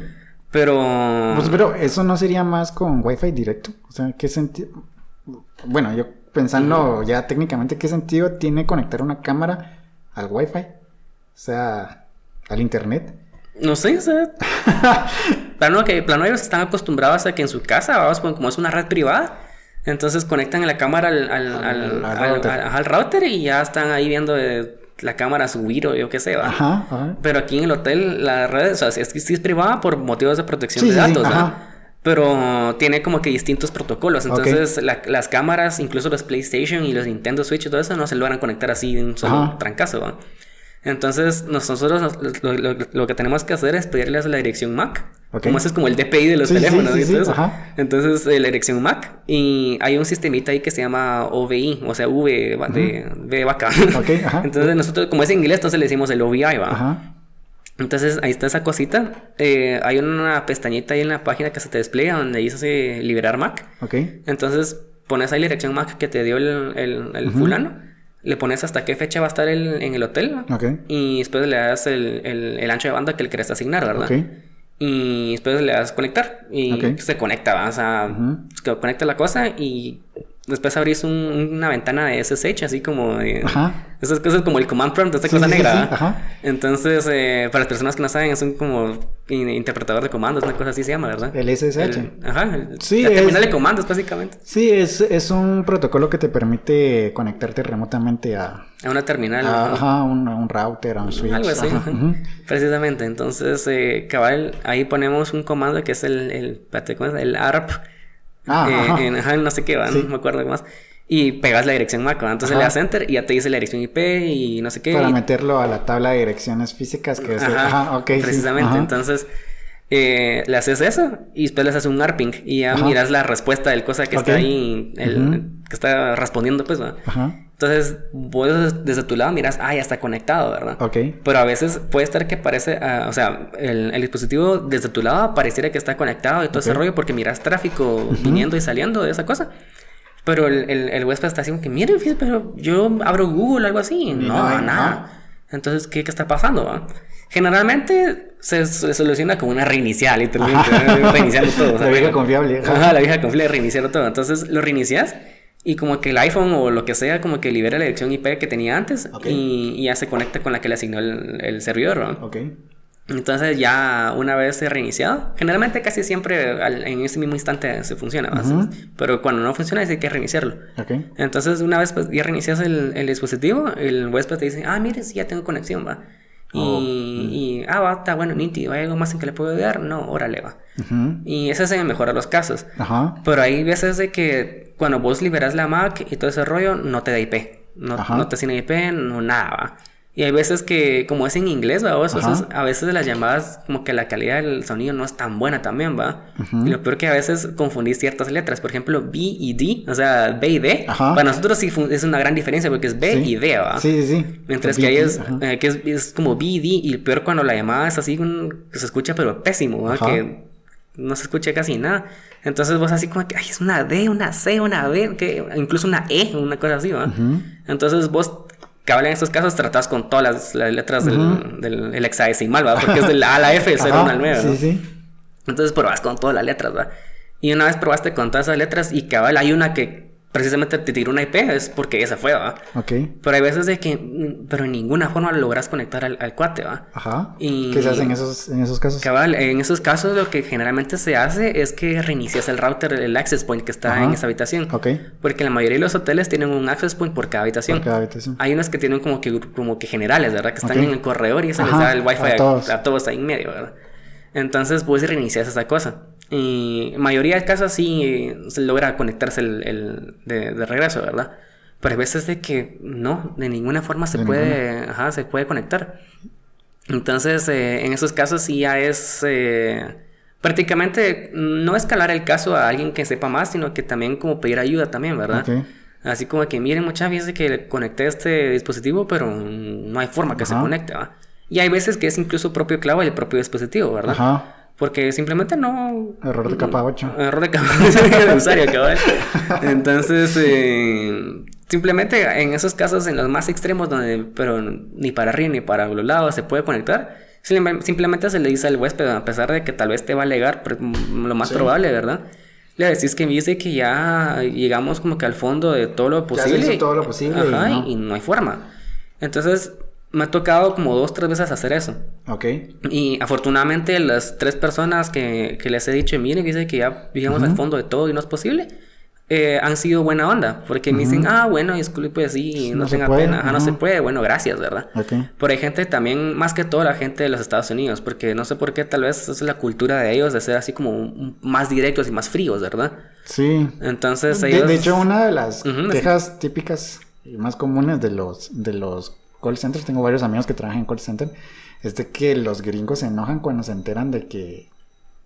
Pero Pues, pero eso no sería más con Wi-Fi directo. O sea, ¿qué sentido? Bueno, yo pensando ya técnicamente, ¿qué sentido tiene conectar una cámara al Wi-Fi? O sea, al internet. no sé, o sea, plano que plano ellos están acostumbrados a que en su casa, vamos, como es una red privada, entonces conectan la cámara al, al, al, router. y ya están ahí viendo eh, la cámara subir o yo qué sé, va. Ajá, ajá. Pero aquí en el hotel, la red, o sea, es sí es privada por motivos de protección Sí, de sí, sí, datos, ajá. Pero tiene como que distintos protocolos. Entonces, la- las cámaras, incluso los PlayStation y los Nintendo Switch y todo eso, no se logran conectar así de un solo trancazo, ¿va? Entonces, nosotros nos- lo, lo- lo que tenemos que hacer es pedirles la dirección MAC. Como ese es como el DPI de los Sí, teléfonos. sí, ajá. Entonces, eh, la dirección MAC. Y hay un sistemita ahí que se llama OVI, o sea, V de, vaca. Ajá. Entonces, nosotros, como es en inglés, entonces le decimos el OVI, ¿va? Ajá. Entonces ahí está esa cosita. Eh, hay una pestañita ahí en la página que se te despliega donde dice liberar Mac. Ok. Entonces pones ahí la dirección Mac que te dio el, el- el fulano. Le pones hasta qué fecha va a estar el- en el hotel. Y después le das el, el- el ancho de banda que le querés asignar, ¿verdad? Ok. Y después le das conectar. Y se conecta, ¿va? o sea, se conecta la cosa y después abrís un- una ventana de SSH, así como de... Ajá. Esas cosas como el command prompt, esta Sí, cosa sí, negra. sí, ajá. Entonces, eh, para las personas que no saben, son como interpretador de comandos, una cosa así se llama, ¿verdad? El SSH. ajá, el, sí, la terminal de comandos, básicamente. Sí, es, es un protocolo que te permite conectarte remotamente a... A una terminal. ajá, un, un, router, a un switch. Algo así, precisamente. Entonces, eh, cabal, ahí ponemos un comando que es el, el, el ARP. Ah, eh, En, ajá, no sé qué, no me acuerdo más. Y pegas la dirección MAC, entonces le das enter y ya te dice la dirección IP y no sé qué. Para meterlo a la tabla de direcciones físicas que es... Ajá, ok. Precisamente, entonces eh, le haces eso y después le haces un ARPing y ya miras la respuesta del cosa que está ahí, el, que está respondiendo, pues, Ajá. Entonces, vos desde tu lado miras, ah, ya está conectado, ¿verdad? Ok. Pero a veces puede estar que parece, ah, o sea, el, dispositivo desde tu lado pareciera que está conectado y todo ese rollo porque miras tráfico viniendo y saliendo de esa cosa. Pero el, el, el huésped está haciendo que, miren, pero yo abro Google o algo así. No, nada. Entonces, ¿qué, ¿qué, está pasando? Generalmente se, soluciona con una reinicial, literalmente, reiniciando todo. La vieja confiable. Ajá, la vieja confiable, reiniciarlo todo. Entonces, lo reinicias y como que el iPhone o lo que sea, como que libera la dirección IP que tenía antes y, y, ya se conecta con la que le asignó el, el servidor, ¿no? Ok. Entonces ya una vez reiniciado, generalmente casi siempre en ese mismo instante se funciona, pero cuando no funciona hay que reiniciarlo. Entonces una vez pues, ya reinicias el, el, dispositivo, el huésped te dice, ah, mire, sí, ya tengo conexión, va. Y, oh, y, ah, va, está bueno, nítido, ¿hay algo más en que le puedo ayudar? No, órale, va. Y ese se mejora los casos. Pero hay veces de que cuando vos liberas la Mac y todo ese rollo, no te da IP. No, no te asigna IP, no nada, va. Y hay veces que, como es en inglés, ¿va? a veces las llamadas, como que la calidad del sonido no es tan buena también, ¿va? Y lo peor que a veces confundís ciertas letras. Por ejemplo, B y D, o sea, B y D. Para nosotros sí es una gran diferencia porque es B y D, ¿va? Sí, sí, sí. Mientras que ahí es, eh, que es, como B y D. Y peor cuando la llamada es así, que se escucha, pero pésimo, ¿va? Que no se escucha casi nada. Entonces vos así como que, ay, es una D, una C, una B, que incluso una E, una cosa así, ¿va? Entonces vos cabal en estos casos tratas con todas las, letras del, del hexadecimal, ¿verdad? Porque es de la A a la F, el 0 al 9, Sí, sí. Entonces probas con todas las letras, ¿verdad? Y una vez probaste con todas esas letras y cabal hay una que precisamente te tiró una IP, es porque esa fue, ¿va? Ok. Pero hay veces de que, pero en ninguna forma logras conectar al, al cuate, ¿va? Ajá. Y, ¿Qué se hace en esos, en esos casos? Cabal, en esos casos lo que generalmente se hace es que reinicias el router, el access point que está en esa habitación. Ok. Porque la mayoría de los hoteles tienen un access point por cada habitación. Por cada habitación. Hay unos que tienen como que, como que generales, ¿verdad? Que están en el corredor y eso les da el wifi a todos. a todos ahí en medio, ¿verdad? Entonces, pues reinicias esa cosa. Y mayoría de casos sí se logra conectarse el, de, regreso, ¿verdad? Pero hay veces de que no, de ninguna forma se puede, ajá, se puede conectar. Entonces, eh, en esos casos sí ya es eh, prácticamente no escalar el caso a alguien que sepa más, sino que también como pedir ayuda también, ¿verdad? Así como que miren, muchas veces que conecté este dispositivo, pero no hay forma que se conecte, ¿va? Y hay veces que es incluso propio clavo y el propio dispositivo, ¿verdad? Ajá. Porque simplemente no... Error de capa 8. Error de capa 8 Entonces, eh, simplemente en esos casos, en los más extremos, donde pero ni para arriba ni para los lados se puede conectar, simplemente se le dice al huésped, a pesar de que tal vez te va a alegar, lo más probable, ¿verdad? Le decís que viste que ya llegamos como que al fondo de todo lo posible. Ya todo lo posible. Ajá, y no. y no hay forma. Entonces, me ha tocado como dos, tres veces hacer eso. Ok. Y afortunadamente las tres personas que, que les he dicho, miren, dice que ya llegamos al fondo de todo y no es posible, eh, han sido buena onda. Porque me dicen, ah, bueno, disculpe, pues sí, no, tenga pena. Ah, no se puede. Bueno, gracias, ¿verdad? Okay. Pero hay gente también, más que todo la gente de los Estados Unidos, porque no sé por qué, tal vez es la cultura de ellos de ser así como más directos y más fríos, ¿verdad? Sí. Entonces ellos... De, hecho, una de las quejas típicas y más comunes de los, de los call centers, tengo varios amigos que trabajan en call center, es de que los gringos se enojan cuando se enteran de que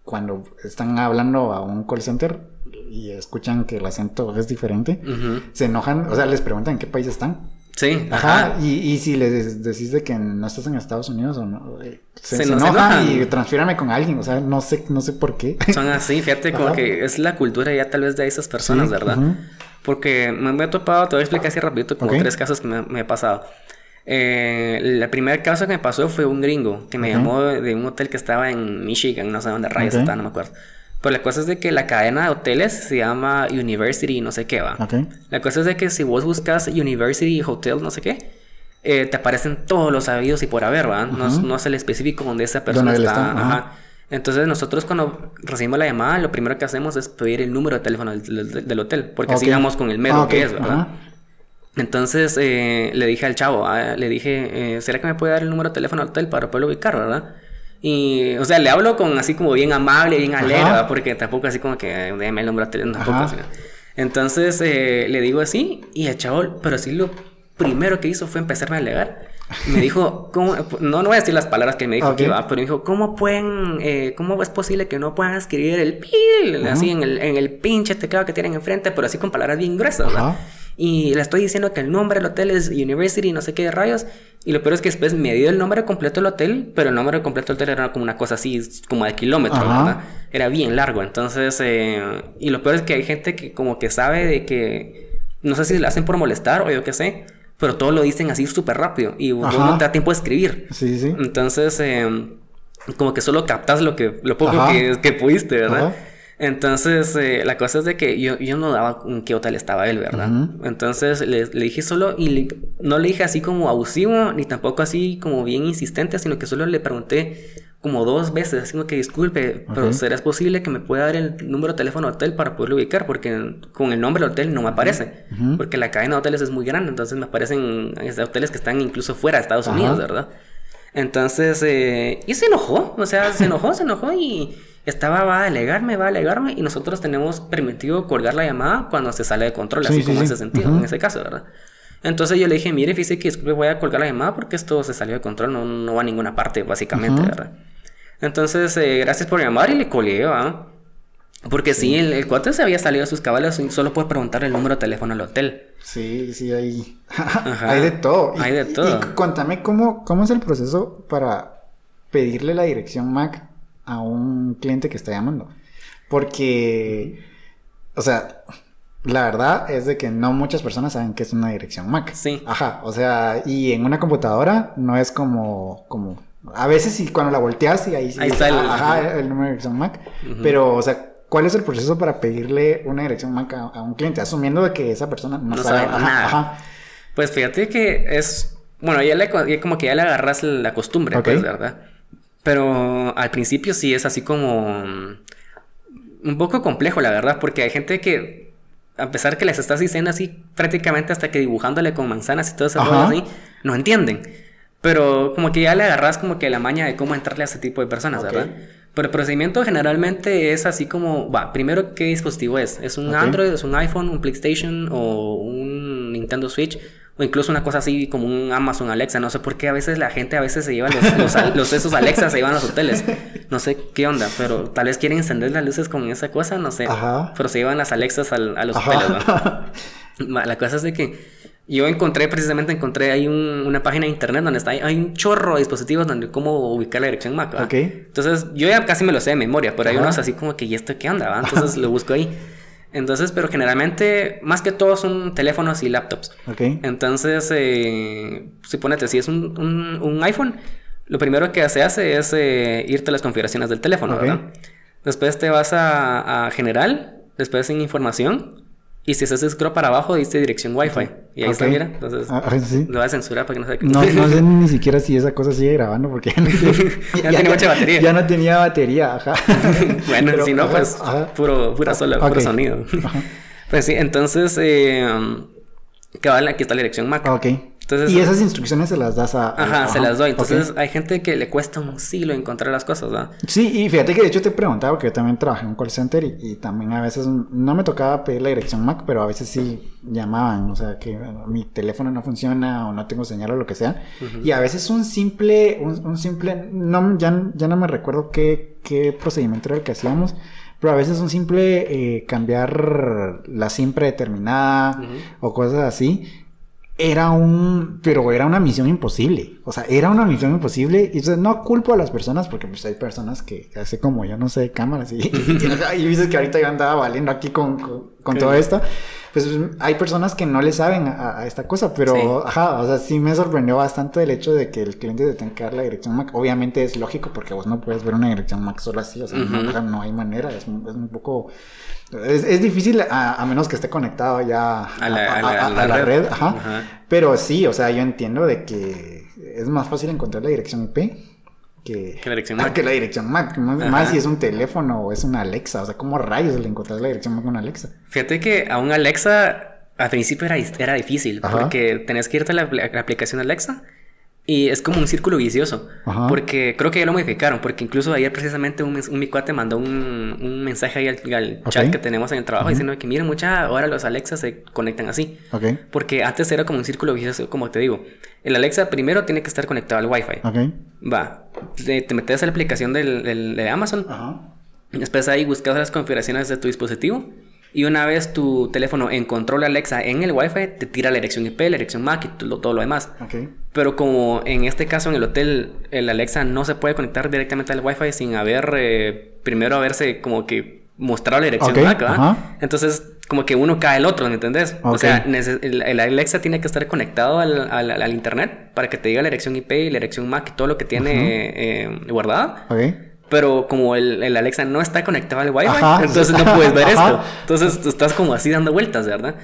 cuando están hablando a un call center y escuchan que el acento es diferente, se enojan, o sea, les preguntan en qué país están. Sí. Ajá. Y, y, si les decís de que no estás en Estados Unidos o no, eh, se, enojan, y transfiérame con alguien, o sea, no sé, no sé por qué. Son así, fíjate, como que es la cultura ya tal vez de esas personas, ¿verdad? Porque me, he topado, te voy a explicar así rapidito, como tres casos que me, me he pasado. Eh, la primera caso que me pasó fue un gringo que me llamó de un hotel que estaba en Michigan, no sé dónde rayos está, no me acuerdo. Pero la cosa es de que la cadena de hoteles se llama University no sé qué va. La cosa es de que si vos buscas University Hotel no sé qué, eh, te aparecen todos los sabidos y por haber, ¿va? no, no, es el específico donde esa persona está. Entonces nosotros cuando recibimos la llamada, lo primero que hacemos es pedir el número de teléfono del, del, hotel, porque así vamos con el medio ah, que es, ¿verdad? Entonces eh, le dije al chavo, ah, le dije, eh, ¿será que me puede dar el número de teléfono del hotel para poderlo ubicar, verdad? Y, o sea, le hablo con así como bien amable, bien alegre, porque tampoco así como que déjame el número de teléfono, tampoco Entonces eh, le digo así, y el chavo, pero sí lo primero que hizo fue empezarme a alegar. Me dijo, ¿cómo? No, no voy a decir las palabras que me dijo que iba, pero me dijo, ¿cómo pueden, eh, cómo es posible que no puedan escribir el pil, así en el, en el pinche teclado que tienen enfrente, pero así con palabras bien gruesas, ¿verdad? Y le estoy diciendo que el nombre del hotel es University, no sé qué rayos. Y lo peor es que después me dio el nombre completo del hotel, pero el nombre completo del hotel era como una cosa así, como de kilómetros, ¿verdad? Era bien largo. Entonces, eh, y lo peor es que hay gente que como que sabe de que, no sé si lo hacen por molestar o yo qué sé, pero todo lo dicen así súper rápido y no te da tiempo de escribir. Sí, sí. Entonces, eh, como que solo captas lo que, lo poco que, que, pudiste, ¿verdad? Entonces, eh, la cosa es de que yo, yo no daba en qué hotel estaba él, ¿verdad? Entonces, le, le, dije solo, y no le dije así como abusivo, ni tampoco así como bien insistente, sino que solo le pregunté como dos veces, así como que disculpe, pero ¿será posible que me pueda dar el número de teléfono de hotel para poderlo ubicar? Porque con el nombre del hotel no me aparece, porque la cadena de hoteles es muy grande, entonces me aparecen hoteles que están incluso fuera de Estados Unidos, ¿verdad? Entonces, eh, y se enojó, o sea, se enojó, se enojó y estaba, va a alegarme, va a alegarme, y nosotros tenemos permitido colgar la llamada cuando se sale de control, así como en ese sentido, en ese caso, ¿verdad? Entonces yo le dije, mire, fíjese que disculpe, voy a colgar la llamada porque esto se salió de control, no, no va a ninguna parte, básicamente, ¿verdad? Entonces, eh, gracias por llamar y le colgué, ¿verdad? Porque sí, el, el, cuate se había salido a sus cabales solo por preguntar el número de teléfono al hotel. Sí, sí, hay, hay de todo. Hay de todo. Y, cuéntame cómo, cómo es el proceso para pedirle la dirección MAC a un cliente que está llamando. Porque, o sea, la verdad es de que no muchas personas saben que es una dirección MAC. Sí. Ajá, o sea, y en una computadora no es como, como, a veces sí cuando la volteas y ahí, ahí está el, el número de dirección MAC, pero, o sea, ¿cuál es el proceso para pedirle una dirección MAC a, un cliente? Asumiendo de que esa persona no, sabe, nada. Pues fíjate que es, bueno, ya, le, como que ya le agarras la costumbre, pues, ¿verdad? Pero al principio sí es así como un poco complejo, la verdad, porque hay gente que, a pesar que les estás diciendo así, prácticamente hasta que dibujándole con manzanas y todo eso así, no entienden. Pero como que ya le agarras como que la maña de cómo entrarle a ese tipo de personas, ¿verdad? Pero el procedimiento generalmente es así como, va, primero qué dispositivo es. ¿Es un Android, es un iPhone, un PlayStation o un Nintendo Switch? O incluso una cosa así como un Amazon Alexa. No sé por qué a veces la gente a veces se lleva los, los, esos Alexa, se llevan a los hoteles. No sé qué onda, pero tal vez quieren encender las luces con esa cosa, no sé. Pero se llevan las Alexas a los hoteles, ¿no? La cosa es de que yo encontré, precisamente encontré ahí una página de internet donde está, hay un chorro de dispositivos donde cómo ubicar la dirección Mac. Entonces yo ya casi me lo sé de memoria, pero hay unos así como que, ¿y esto qué onda? Entonces lo busco ahí. Entonces, pero generalmente, más que todo son teléfonos y laptops. Entonces, eh, suponete, si es un, un, iPhone, lo primero que se hace es eh, irte a las configuraciones del teléfono, ¿verdad? Después te vas a, a general, después en información, y si haces scroll para abajo, dice dirección Wi-Fi. Y ahí está, mira. Entonces, ah, sí. lo voy a censurar para que no se No, no sé ni siquiera si esa cosa sigue grabando porque ya no, ya, tenía mucha batería. Ya no tenía batería, ajá. bueno, si no, pues puro, pura sola, puro sonido. pues sí, entonces, eh, cabal, aquí está la dirección Mac. Ok y esas instrucciones se las das a... Ajá, se las doy. Entonces hay gente que le cuesta un siglo encontrar las cosas, ¿verdad? Sí, y fíjate que de hecho te preguntaba, porque yo también trabajé en un call center y, también a veces no me tocaba pedir la dirección Mac, pero a veces sí llamaban, o sea, que mi teléfono no funciona o no tengo señal o lo que sea. Y a veces un simple, un, simple, no, ya, ya no me recuerdo qué, qué procedimiento era el que hacíamos. Pero a veces un simple eh, cambiar la SIM predeterminada o cosas así era un, pero era una misión imposible. O sea, era una misión imposible. Y entonces no culpo a las personas porque pues hay personas que, hace como yo no sé cámaras y, y, dices que ahorita yo andaba valiendo aquí con, con, todo esto. Pues hay personas que no le saben a, esta cosa, pero ajá, o sea, sí me sorprendió bastante el hecho de que el cliente te tenga que dar la dirección MAC. Obviamente es lógico porque vos no puedes ver una dirección MAC solo así, o sea, no, hay manera, es, es un poco es, difícil a, menos que esté conectado ya a la, red. Pero sí, o sea, yo entiendo de que es más fácil encontrar la dirección IP que, Que la dirección ah, MAC. que la dirección MAC. Más, más si es un teléfono o es una Alexa. O sea, ¿cómo rayos le encontrás la dirección MAC a una Alexa? Fíjate que a un Alexa al principio era, era difícil Ajá. porque tenías que irte a la, la aplicación Alexa y es como un círculo vicioso. Ajá. Porque creo que ya lo modificaron. Porque incluso ayer precisamente un, un mi cuate mandó un, un mensaje ahí al, al chat que tenemos en el trabajo diciendo que miren, mucha ahora los Alexa se conectan así. Ok, Porque antes era como un círculo vicioso, como te digo. El Alexa primero tiene que estar conectado al Wi-Fi. ok. Va. Te, te metes a la aplicación del, del- de Amazon. Ajá. Después ahí buscas las configuraciones de tu dispositivo. Y una vez tu teléfono encontró la Alexa en el Wi-Fi, te tira la dirección IP, la dirección MAC y todo, lo demás. Ok. Pero como en este caso en el hotel, el Alexa no se puede conectar directamente al Wi-Fi sin haber eh, primero haberse como que mostrado la dirección Ok, MAC, ¿verdad? ajá. Entonces, como que uno cae el otro, ¿me entendés? O Ok. sea, el, el Alexa tiene que estar conectado al, al- al internet para que te diga la dirección IP y la dirección MAC y todo lo que tiene eh, guardado. Ok. Pero como el, el Alexa no está conectado al Wi-Fi, Ajá. entonces no puedes ver Ajá. esto. Entonces tú estás como así dando vueltas, ¿verdad?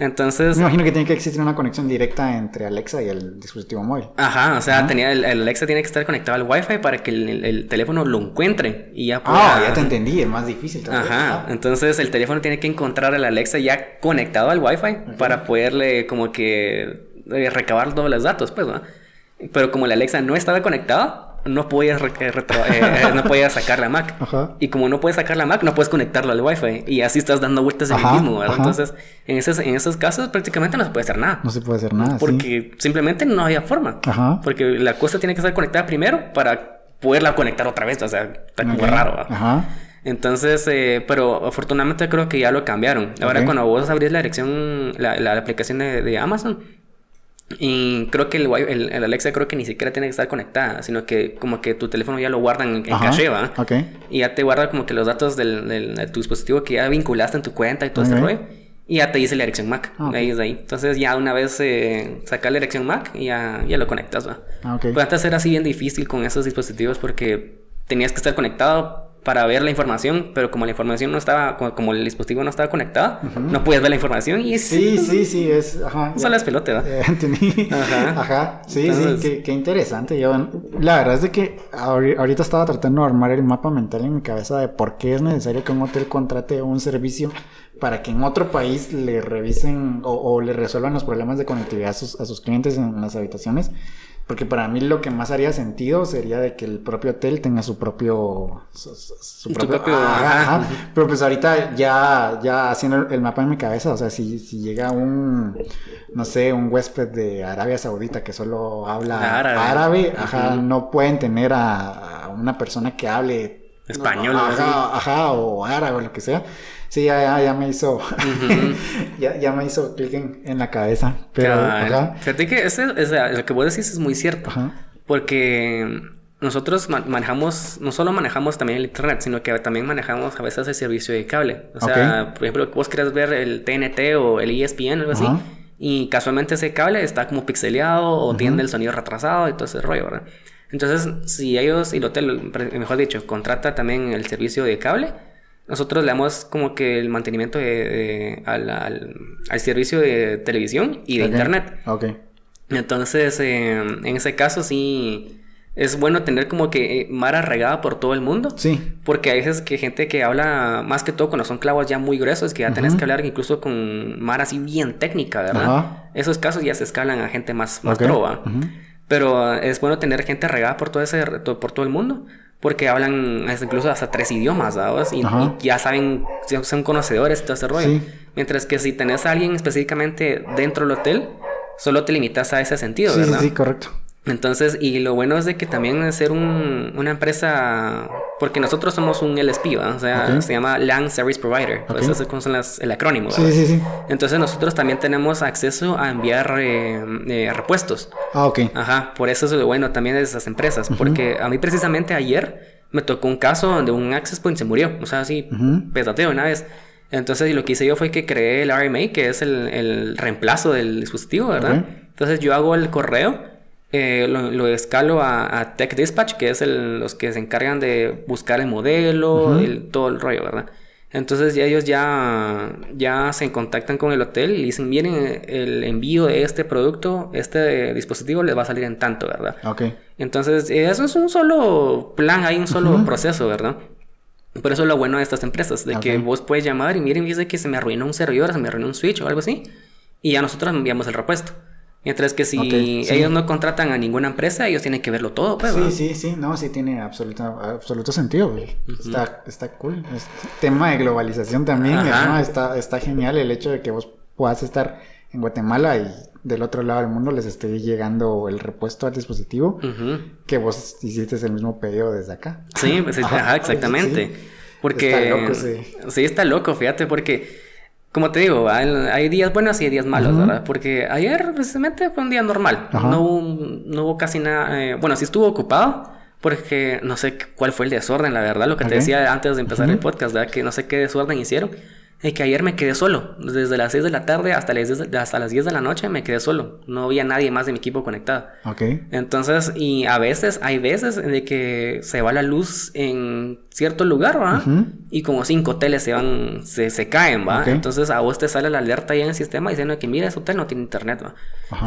Entonces, Me imagino que tiene que existir una conexión directa entre Alexa y el dispositivo móvil. ajá, o sea, Ajá. tenía el, el Alexa tiene que estar conectado al Wi-Fi para que el, el- el teléfono lo encuentre y ya pueda. Ah, ya te entendí, es más difícil. Ajá, entonces el teléfono tiene que encontrar al Alexa ya conectado al Wi-Fi para poderle como que eh, recabar todos los datos, pues, ¿no? Pero como el Alexa no estaba conectado, no podías, eh, retro- eh, no podías sacar la Mac. Ajá. Y como no puedes sacar la Mac, no puedes conectarlo al Wi-Fi. Y así estás dando vueltas en el mismo, ¿verdad? ajá. Entonces, en esos, en esos casos prácticamente no se puede hacer nada. No se puede hacer nada. sí. porque simplemente no había forma. Ajá. Porque la cosa tiene que estar conectada primero para poderla conectar otra vez. O sea, está como raro. ¿verdad? Ajá. Entonces, eh, pero afortunadamente creo que ya lo cambiaron. Ahora cuando vos abrís la dirección, la, la aplicación de, de Amazon, y creo que el, el, el Alexa creo que ni siquiera tiene que estar conectada, sino que como que tu teléfono ya lo guarda en, en caché, ¿va? Ok. Y ya te guarda como que los datos del, del- de tu dispositivo que ya vinculaste en tu cuenta y todo ese Ok. rollo. Y ya te dice la dirección MAC. Ah, ok. Ahí es ahí. Entonces ya una vez eh, sacas la dirección MAC y ya, ya lo conectas, ¿va? Ah, ok. Pero antes era así bien difícil con esos dispositivos porque tenías que estar conectado para ver la información, pero como la información no estaba, como, el dispositivo no estaba conectado, no podías ver la información y Sí, sí, sí, es. Ajá. ya. Solo es pelote, ¿va? Eh, entendí. Ajá. Ajá. Sí, Entonces- sí, qué, qué interesante. Yo, la verdad es de que ahori- ahorita estaba tratando de armar el mapa mental en mi cabeza de por qué es necesario que un hotel contrate un servicio para que en otro país le revisen o, o le resuelvan los problemas de conectividad a sus, a sus clientes en las habitaciones. Porque para mí lo que más haría sentido sería de que el propio hotel tenga su propio... Su, propio... propio- Ajá, ajá. ajá. Pero pues ahorita ya, ya haciendo el- mapa en mi cabeza, o sea, si, si llega un, no sé, un huésped de Arabia Saudita que solo habla Árabe. árabe, ajá, no pueden tener a, a una persona que hable Español, ajá, así. ajá, o árabe o lo que sea. Sí, ya, ya, ya me hizo, ya, ya me hizo clic en, en la cabeza, pero, ajá, Fíjate que ese, o sea, lo que vos decís es muy cierto. ajá, Porque nosotros ma- manejamos, no solo manejamos también el internet, sino que también manejamos a veces el servicio de cable. O sea, por ejemplo, vos querés ver el TNT o el ESPN o algo así, Ajá. y casualmente ese cable está como pixeleado o tiene el sonido retrasado y todo ese rollo, ¿verdad? Entonces, si ellos, y el hotel, mejor dicho, contrata también el servicio de cable, nosotros le damos como que el mantenimiento de, de- al, al- al servicio de televisión y de internet. Ok, Entonces, eh, en ese caso sí es bueno tener como que eh, Mara regada por todo el mundo. sí, Porque hay veces que gente que habla, más que todo cuando son clavos ya muy gruesos, que ya tenés Ujú. que hablar incluso con Mara así bien técnica, ¿verdad? Ajá. Esos casos ya se escalan a gente más, más ok, trova. Pero es bueno tener gente regada por todo ese por todo el mundo. Porque hablan incluso hasta tres idiomas, ¿sabes? Y, y ya saben, son- conocedores de todo ese rollo. Sí. Mientras que si tenés a alguien específicamente dentro del hotel, solo te limitas a ese sentido, sí, sí, ¿verdad? sí, correcto, Entonces, y lo bueno es de que también es ser un- una empresa, porque nosotros somos un LSP, ¿va? O sea, Ok. se llama LAN Service Provider, pues Ok. eso es las- el acrónimo, sí, ¿verdad? sí, sí, Entonces nosotros también tenemos acceso a enviar eh, eh, repuestos. ah, ok, Ajá, por eso es lo bueno también de esas empresas, porque a mí precisamente ayer me tocó un caso donde un access point se murió, o sea, así, Ujú. petateo una vez. Entonces lo que hice yo fue que creé el RMA, que es el, el reemplazo del dispositivo, ¿verdad? Ok. Entonces yo hago el correo, eh, lo, lo escalo a, a Tech Dispatch, que es el- los que se encargan de buscar el modelo, Ujú. el, todo el rollo, ¿verdad? Entonces ya ellos ya, ya se contactan con el hotel y dicen, miren, el envío de este producto, este dispositivo les va a salir en tanto, ¿verdad? Ok. Entonces, eso es un solo plan, hay un solo proceso, ¿verdad? Por eso es lo bueno de estas empresas, de que vos puedes llamar y miren, dice que se me arruinó un servidor, se me arruinó un switch o algo así, y ya nosotros enviamos el repuesto. Mientras que si ellos no contratan a ninguna empresa, ellos tienen que verlo todo, pues. Sí, sí, sí, no, sí tiene absoluto, absoluto sentido, está, está cool. tema de globalización también, ¿no? está, está genial el hecho de que vos puedas estar en Guatemala y del otro lado del mundo les esté llegando el repuesto al dispositivo, que vos hiciste el mismo pedido desde acá. Sí, pues, exactamente. Porque... Está loco, sí. Sí, está loco, fíjate, porque como te digo, hay, días buenos y hay días malos, ¿verdad? Porque ayer precisamente fue un día normal. No hubo, no hubo casi nada. Eh, bueno, sí estuvo ocupado. Porque no sé cuál fue el desorden, la verdad. Lo que te decía antes de empezar el podcast, ¿verdad? Que no sé qué desorden hicieron. Es que ayer me quedé solo. Desde las 6 de la tarde hasta las, 10 de, hasta las 10 de la noche me quedé solo. No había nadie más de mi equipo conectado. Ok. Entonces, y a veces, hay veces de que se va la luz en cierto lugar, ¿va? Y como cinco hoteles se van, se, se caen, ¿va? Entonces a vos te sale la alerta ahí en el sistema diciendo que mira, ese hotel no tiene internet, ¿va?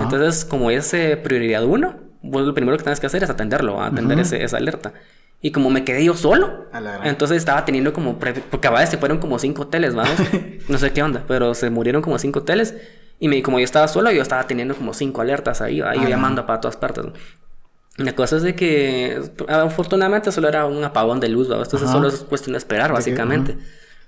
Entonces, como es eh, prioridad uno, vos lo primero que tienes que hacer es atenderlo, atender ese, esa alerta. Y como me quedé yo solo, entonces estaba teniendo como, porque a veces se fueron como cinco hoteles, vamos, no sé qué onda, pero se murieron como cinco hoteles. Y me, como yo estaba solo, yo estaba teniendo como cinco alertas ahí, ahí llamando para todas partes. La cosa es de que afortunadamente solo era un apagón de luz, entonces solo es cuestión de esperar, básicamente.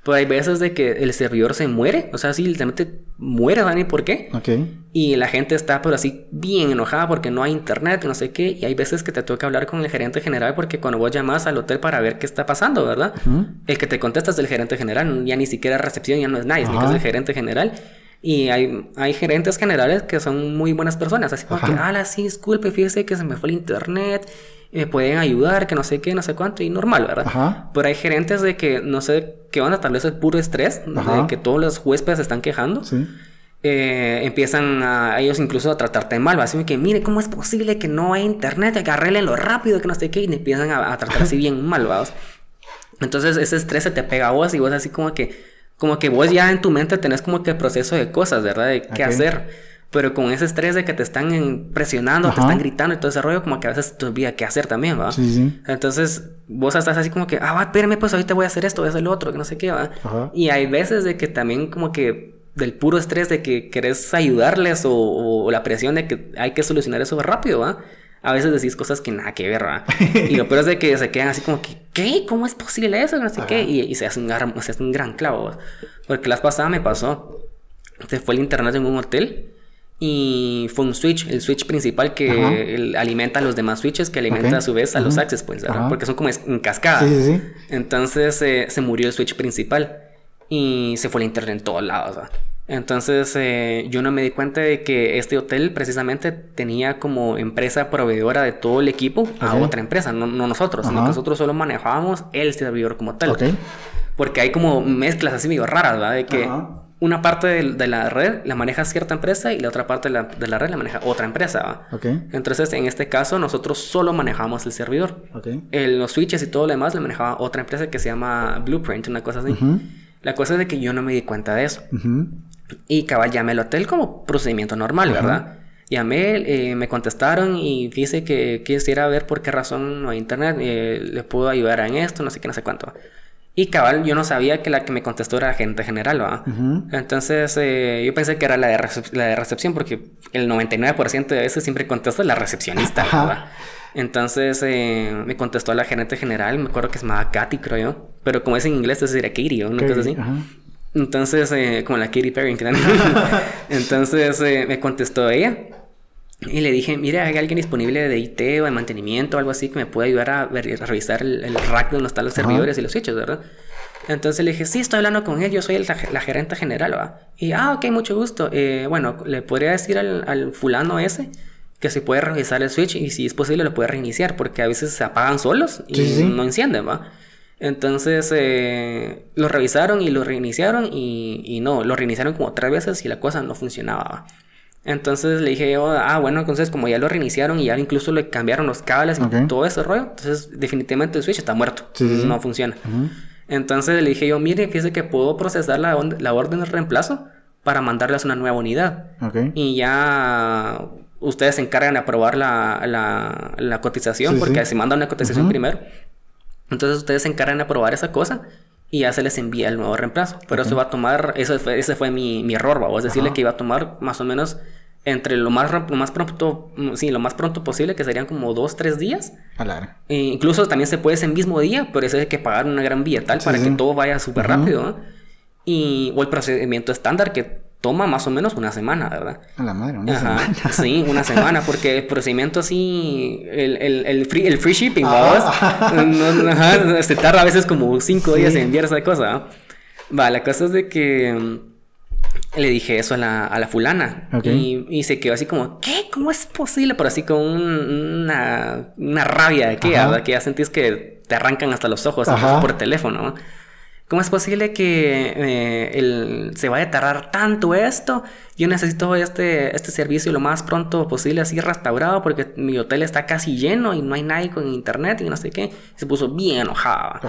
Pero hay veces de que el servidor se muere, o sea, sí, literalmente muere, Dani, ¿por qué? Ok. Y la gente está, pero así, bien enojada porque no hay internet, no sé qué. Y hay veces que te toca hablar con el gerente general porque cuando vos llamas al hotel para ver qué está pasando, ¿verdad? El que te contesta es el gerente general, ya ni siquiera recepción, ya no es nadie, ni que es el gerente general. Y hay, hay gerentes generales que son muy buenas personas, así como que, ala, sí, disculpe, fíjese que se me fue el internet me pueden ayudar, que no sé qué, no sé cuánto, y normal, ¿verdad? Ajá. Pero hay gerentes de que no sé qué onda, tal vez es puro estrés, de que todos los huéspedes se están quejando. Sí. Eh, empiezan a, ellos incluso a tratarte mal, así que mire cómo es posible que no hay internet, que lo rápido, que no sé qué, y empiezan a, tratar así bien mal, ¿verdad? Entonces ese estrés se te pega a vos y vos así como que, como que vos ya en tu mente tenés como que el proceso de cosas, ¿verdad? De qué hacer. Pero con ese estrés de que te están presionando, te están gritando y todo ese rollo, como que a veces te olvida qué hacer también, ¿va? Sí, sí. Entonces, vos estás así como que, ah, va, espérame, pues ahorita voy a hacer esto, voy a hacer lo otro, que no sé qué, ¿va? Y hay veces de que también como que del puro estrés de que querés ayudarles o, la presión de que hay que solucionar eso rápido, ¿va? A veces decís cosas que nada que ver, ¿va? y lo peor es de que se quedan así como que, ¿qué? ¿Cómo es posible eso? No sé qué. Y, se, hace un gran, se hace un gran clavo, Porque las pasadas me pasó. Se fue el internet en un hotel y fue un switch, el switch principal que alimenta a los demás switches, que alimenta a su vez a los access points, Porque son como en cascada. Sí, sí, Entonces eh, se murió el switch principal y se fue el internet en todos lados. Entonces eh, yo no me di cuenta de que este hotel precisamente tenía como empresa proveedora de todo el equipo a otra empresa, no, nosotros, sino que nosotros solo manejábamos el servidor como tal. Porque hay como mezclas así medio raras, ¿verdad? De que una parte de, la red la maneja cierta empresa y la otra parte de la, red la maneja otra empresa. Okay. Entonces, en este caso, nosotros solo manejamos el servidor. Okay. los switches y todo lo demás lo manejaba otra empresa que se llama Blueprint, una cosa así. La cosa es de que yo no me di cuenta de eso. Y cabal, llamé al hotel como procedimiento normal, ¿verdad? Llamé, eh, me contestaron y dice que quisiera ver por qué razón no hay internet, eh, le puedo ayudar en esto, no sé qué, no sé cuánto. Y cabal, yo no sabía que la que me contestó era gente general, ¿va? Entonces, eh, yo pensé que era la de, la de recepción, porque el 99% de veces siempre contesta la recepcionista, ¿va? Entonces, eh, me contestó la gerente general, me acuerdo que se llamaba Katy, creo yo. Pero como es en inglés, entonces era Katie, ¿no? Una cosa así. Entonces, eh, como la Katy Perry, Entonces, me contestó ella. Y le dije, mire, hay alguien disponible de IT o de mantenimiento o algo así que me pueda ayudar a, revisar el, rack donde están los servidores y los hechos, ¿verdad? Entonces le dije, sí, estoy hablando con él, yo soy la gerente general, ¿va? Y, ah, ok, mucho gusto. Eh, bueno, le podría decir al, fulano ese que se puede revisar el switch y si es posible lo puede reiniciar, porque a veces se apagan solos y no encienden, ¿va? Entonces eh, lo revisaron y lo reiniciaron y, y no, lo reiniciaron como tres veces y la cosa no funcionaba. ¿va? Entonces le dije ah, bueno, entonces como ya lo reiniciaron y ya incluso le cambiaron los cables y todo ese rollo, entonces definitivamente el Switch está muerto, no funciona. Entonces le dije yo, mire, fíjese que puedo procesar la, la orden de reemplazo para mandarles una nueva unidad. Y ya ustedes se encargan de aprobar la, la, la cotización, porque si mandan una cotización primero, entonces ustedes se encargan de aprobar esa cosa y ya se les envía el nuevo reemplazo. Pero eso va a tomar, eso fue, ese fue mi, mi error, vamos a decirle que iba a tomar más o menos entre lo más, lo más pronto, sí, lo más pronto posible, que serían como dos, tres días. E incluso también se puede ese mismo día, pero eso hay que pagar una gran billetal para que todo vaya súper rápido. Y, o el procedimiento estándar que toma más o menos una semana, ¿verdad? A la madre, una semana. Sí, una semana, porque el procedimiento así, el, el, el, free, el free shipping, ah. No, se tarda a veces como cinco días en enviar esa cosa. Va, la cosa es de que mm, le dije eso a la, a la fulana y, y, se quedó así como, ¿qué? ¿Cómo es posible? Pero así con una, una rabia de que, que ya sentís que te arrancan hasta los ojos por teléfono. ¿no? ¿Cómo es posible que eh, se vaya a tardar tanto esto? Yo necesito este, este servicio lo más pronto posible, así restaurado, porque mi hotel está casi lleno y no hay nadie con internet y no sé qué. se puso bien enojado.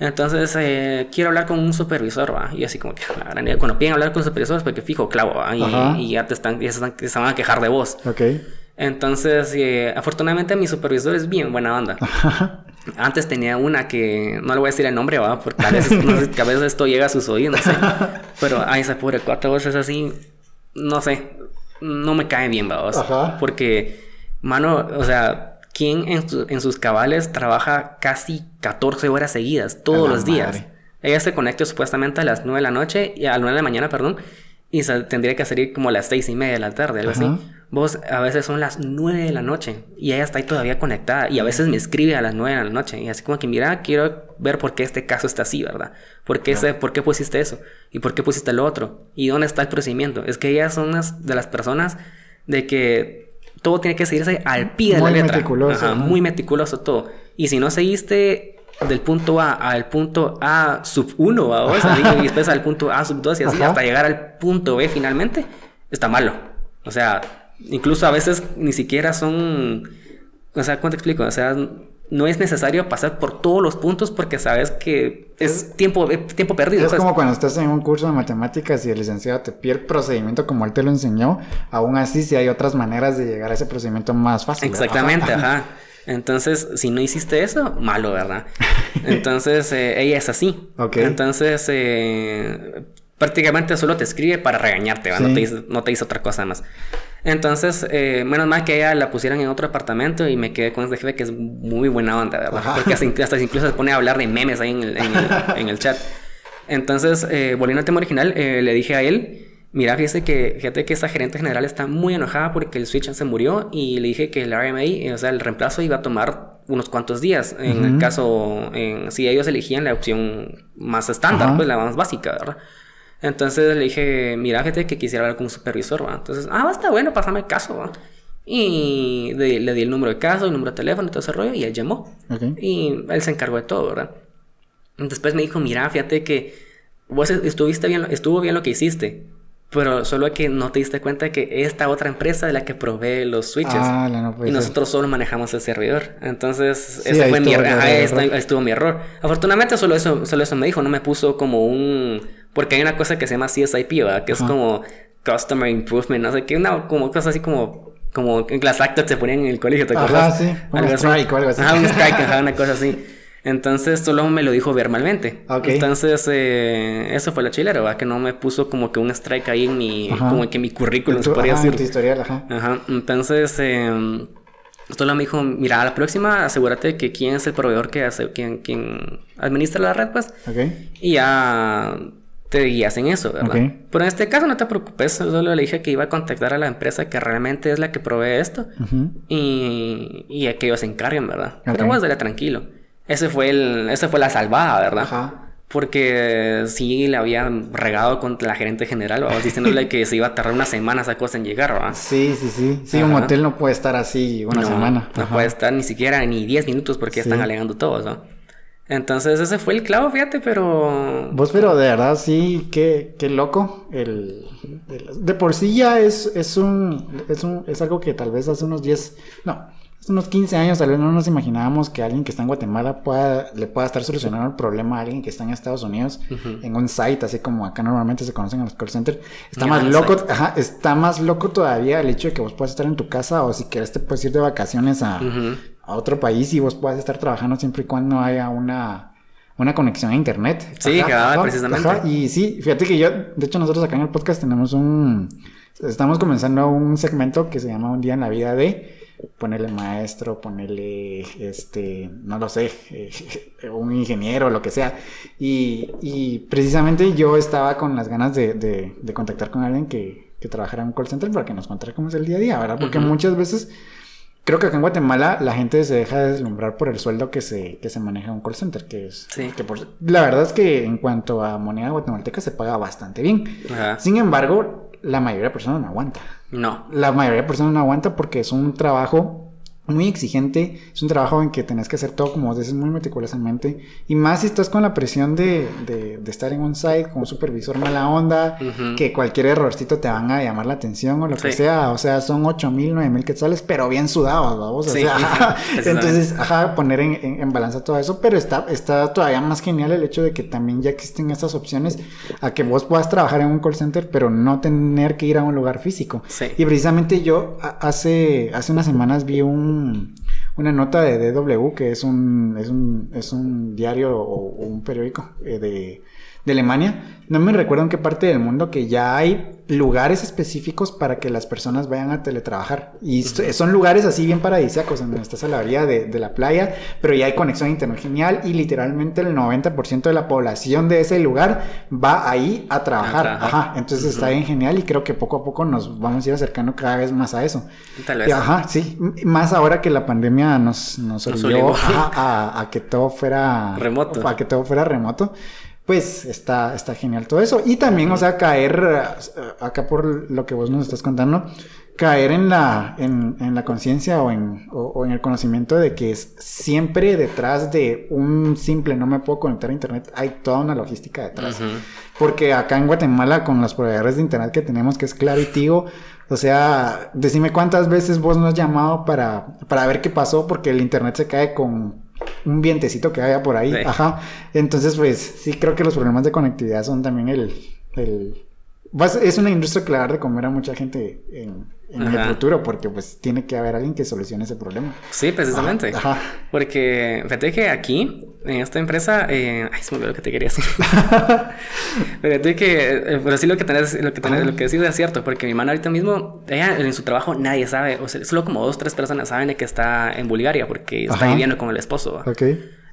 Entonces, eh, quiero hablar con un supervisor, ¿va? Y así como que, cuando piden hablar con supervisores, porque fijo, clavo, Y, ya te están, ya se, van a quejar de vos. Ok. Entonces, eh, afortunadamente mi supervisor es bien buena onda. Antes tenía una que no le voy a decir el nombre, ¿va? porque a veces, no sé, a veces esto llega a sus oídos, no sé. Pero, ay, esa pobre cuatro veces así, no sé, no me cae bien, ¿va? Porque, mano, o sea, ¿quién en, en, sus cabales trabaja casi 14 horas seguidas, todos los días? Ella se conecta supuestamente a las 9 de la noche, y a las 9 de la mañana, perdón, y tendría que salir como a las 6 y media de la tarde, algo así. Vos a veces son las 9 de la noche y ella está ahí todavía conectada y a veces me escribe a las 9 de la noche y así como que mira, quiero ver por qué este caso está así, ¿verdad? ¿Por qué, ¿por qué pusiste eso? ¿Y por qué pusiste lo otro? ¿Y dónde está el procedimiento? Es que ellas son unas de las personas de que todo tiene que seguirse al pie de la letra. Meticuloso, Muy meticuloso todo. Y si no seguiste del punto A al punto A sub 1, y después al punto A sub 2 y así hasta llegar al punto B finalmente, está malo. O sea, incluso a veces ni siquiera son, o sea, ¿cómo te explico? O sea, no es necesario pasar por todos los puntos porque sabes que es, tiempo, tiempo perdido. Es pues. como cuando estás en un curso de matemáticas y el licenciado te pide el procedimiento como él te lo enseñó, aún así si hay otras maneras de llegar a ese procedimiento más fácil. Exactamente, ajá. Entonces, si no hiciste eso, malo, ¿verdad? Entonces, eh, ella es así. Ok. Entonces, eh, prácticamente solo te escribe para regañarte, ¿verdad? No, te dice, no te dice otra cosa más. Entonces, eh, menos mal que ella la pusieran en otro apartamento y me quedé con este jefe que es muy buena onda, ¿verdad? Porque hasta, incluso se pone a hablar de memes ahí en el, en el, chat. Entonces, eh, volviendo al tema original, eh, le dije a él, mira, fíjate que, fíjate que esa gerente general está muy enojada porque el Switch se murió y le dije que el RMA, o sea, el reemplazo iba a tomar unos cuantos días. En el caso, si ellos elegían la opción más estándar, pues la más básica, ¿verdad? Entonces le dije, mira, gente, que quisiera hablar con un supervisor, ¿va? Entonces, ah, está bueno, pásame el caso, ¿va? Y le, di el número de caso, el número de teléfono y todo ese rollo, y él llamó. Y él se encargó de todo, ¿verdad? Después me dijo, mira, fíjate que vos estuviste bien, estuvo bien lo que hiciste, pero solo que no te diste cuenta que esta otra empresa es la que provee los switches. Ah, no y nosotros solo manejamos el servidor. Entonces, ese fue mi error. Estuvo mi error. Afortunadamente, solo eso, solo eso me dijo. No me puso como un porque hay una cosa que se llama CSIP, ¿verdad? Que es como Customer Improvement, no sé qué, una como cosa así como como en las actas se ponían en el colegio, ¿te acuerdas? Ajá, sí. Un strike o algo así. Ajá, un strike, ajá, una cosa así. Entonces solo me lo dijo verbalmente. Okay. Entonces eh, eso fue la chilera, ¿verdad? Que no me puso como que un strike ahí en mi, como que mi currículum, se podría decir. En tu historial, ajá. Ajá. Entonces eh, solo me dijo, mira, a la próxima asegúrate que quién es el proveedor que hace, quién, quién administra la red, pues. Ok. Y ya te guías en eso, ¿verdad? Pero en este caso no te preocupes, solo le dije que iba a contactar a la empresa que realmente es la que provee esto y, y a que ellos se encarguen, ¿verdad? Pero vos dale tranquilo. Ese fue el, esa fue la salvada, ¿verdad? Ajá. Porque sí le había regado con la gerente general, ¿verdad? diciéndole que se iba a tardar una semana esa cosa en llegar, ¿verdad? Sí, sí, sí. Sí, un hotel no puede estar así una semana. No puede estar ni siquiera ni 10 minutos porque ya están alegando todos, ¿no? Entonces ese fue el clavo, fíjate, pero... Vos, pero de verdad, sí, qué, qué loco. El, de por sí ya es, es, un, es, un, es algo que tal vez hace unos 10... No, hace unos 15 años tal vez no nos imaginábamos que alguien que está en Guatemala pueda, le pueda estar solucionando el problema a alguien que está en Estados Unidos en un site, así como acá normalmente se conocen en los call centers. Está más loco, ajá, está más loco todavía el hecho de que vos puedas estar en tu casa o si quieres te puedes ir de vacaciones a. a otro país y vos puedas estar trabajando siempre y cuando haya una, una conexión a internet. Sí, cabal, precisamente. Y sí, fíjate que yo, de hecho nosotros acá en el podcast tenemos un, estamos comenzando un segmento que se llama Un día en la vida de ponerle maestro, ponerle, este, no lo sé, eh, un ingeniero, lo que sea. Y, y precisamente yo estaba con las ganas de, de- de contactar con alguien que, que trabajara en un call center para que nos contara cómo es el día a día, ¿verdad? Porque muchas veces Creo que acá en Guatemala la gente se deja deslumbrar por el sueldo que se, que se maneja en un call center, que es... Sí. Que por- la verdad es que en cuanto a moneda guatemalteca se paga bastante bien. Ajá. Sin embargo, la mayoría de personas no aguanta. No. La mayoría de personas no aguanta porque es un trabajo muy exigente, es un trabajo en que tenés que hacer todo como vos dices muy meticulosamente y más si estás con la presión de, de, de estar en un site con un supervisor mala onda, que cualquier errorcito te van a llamar la atención o lo que sea, o sea, son 8 mil, 9 mil quetzales, pero bien sudados, vamos, o Sí, sea, entonces, ajá, poner en, en- en balanza todo eso, pero está, está todavía más genial el hecho de que también ya existen estas opciones a que vos puedas trabajar en un call center, pero no tener que ir a un lugar físico. Y precisamente yo hace, hace unas semanas vi un, una nota de DW, que es un, es un, es un diario o, un periódico eh, de, de Alemania. No me recuerdo en qué parte del mundo que ya hay lugares específicos para que las personas vayan a teletrabajar. Y so- son lugares así bien paradisíacos, en donde estás a la orilla de, de la playa, pero ya hay conexión a internet genial y literalmente el 90% de la población de ese lugar va ahí a trabajar. trabajar. Ajá, entonces está bien genial y creo que poco a poco nos vamos a ir acercando cada vez más a eso. Tal Y, vez. Ajá, sí, más ahora que la pandemia nos, nos Nos obligó a, a que todo fuera Remoto. A que todo fuera remoto. Pues está, está genial todo eso. Y también, o sea, caer eh, acá por lo que vos nos estás contando, caer en la, en, en la conciencia o en, o, o en el conocimiento de que es siempre detrás de un simple no me puedo conectar a internet, hay toda una logística detrás. Porque acá en Guatemala, con los proveedores de internet que tenemos, que es Claro y Tigo, o sea, decime cuántas veces vos nos has llamado para, para ver qué pasó, porque el internet se cae con un vientecito que haya por ahí. Sí. Ajá. Entonces, pues sí, creo que los problemas de conectividad son también el. el... vas- Es una industria que le va a dar de comer a mucha gente en, en el Ajá. futuro, porque pues tiene que haber alguien que solucione ese problema. Sí, precisamente. Ajá. Porque fíjate que aquí, en esta empresa, eh, ay, se me olvidó lo que te quería decir. pero fíjate que, eh, pero sí lo que tenés, lo que tenés, lo que decís es cierto, porque mi hermana ahorita mismo, ella en su trabajo nadie sabe, o sea, solo como dos, tres personas saben de que está en Bulgaria, porque está Ajá. viviendo con el esposo. ¿va? Ok.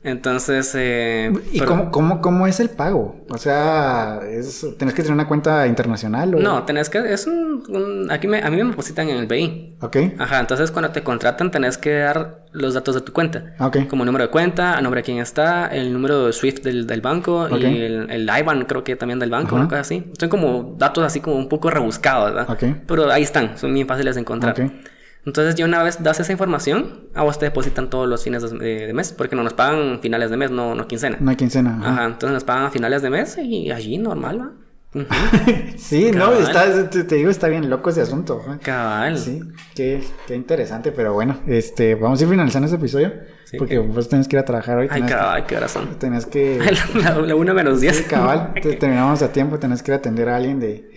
Entonces, eh, ¿Y pero- cómo, cómo, cómo es el pago? O sea, es, ¿tenés que tener una cuenta internacional? O... No, tenés que, es un, un- aquí me, a mí me depositan en el BI. Ok. Ajá, entonces cuando te contratan tenés que dar los datos de tu cuenta. Ok. Como número de cuenta, a nombre de quién está, el número de SWIFT del, del banco y el, el IBAN creo que también del banco, Ajá. una cosa así. Son como datos así como un poco rebuscados, ¿verdad? Ok. Pero ahí están, son bien fáciles de encontrar. Ok. Entonces, ya una vez das esa información, a vos te depositan todos los fines de, mes, porque no nos pagan finales de mes, no, no quincena. No hay quincena. ajá. Ajá, entonces nos pagan a finales de mes y allí normal, ¿va? Sí, no, está, te, te digo, está bien loco ese asunto. Cabal. Sí, qué, qué interesante, pero bueno, este, vamos a ir finalizando este episodio. Sí, porque que- vos tenés que ir a trabajar hoy. Ay, cabal, qué horas son. tenés que... La, la una menos diez. Sí, cabal, te- terminamos a tiempo, tenés que ir a atender a alguien de,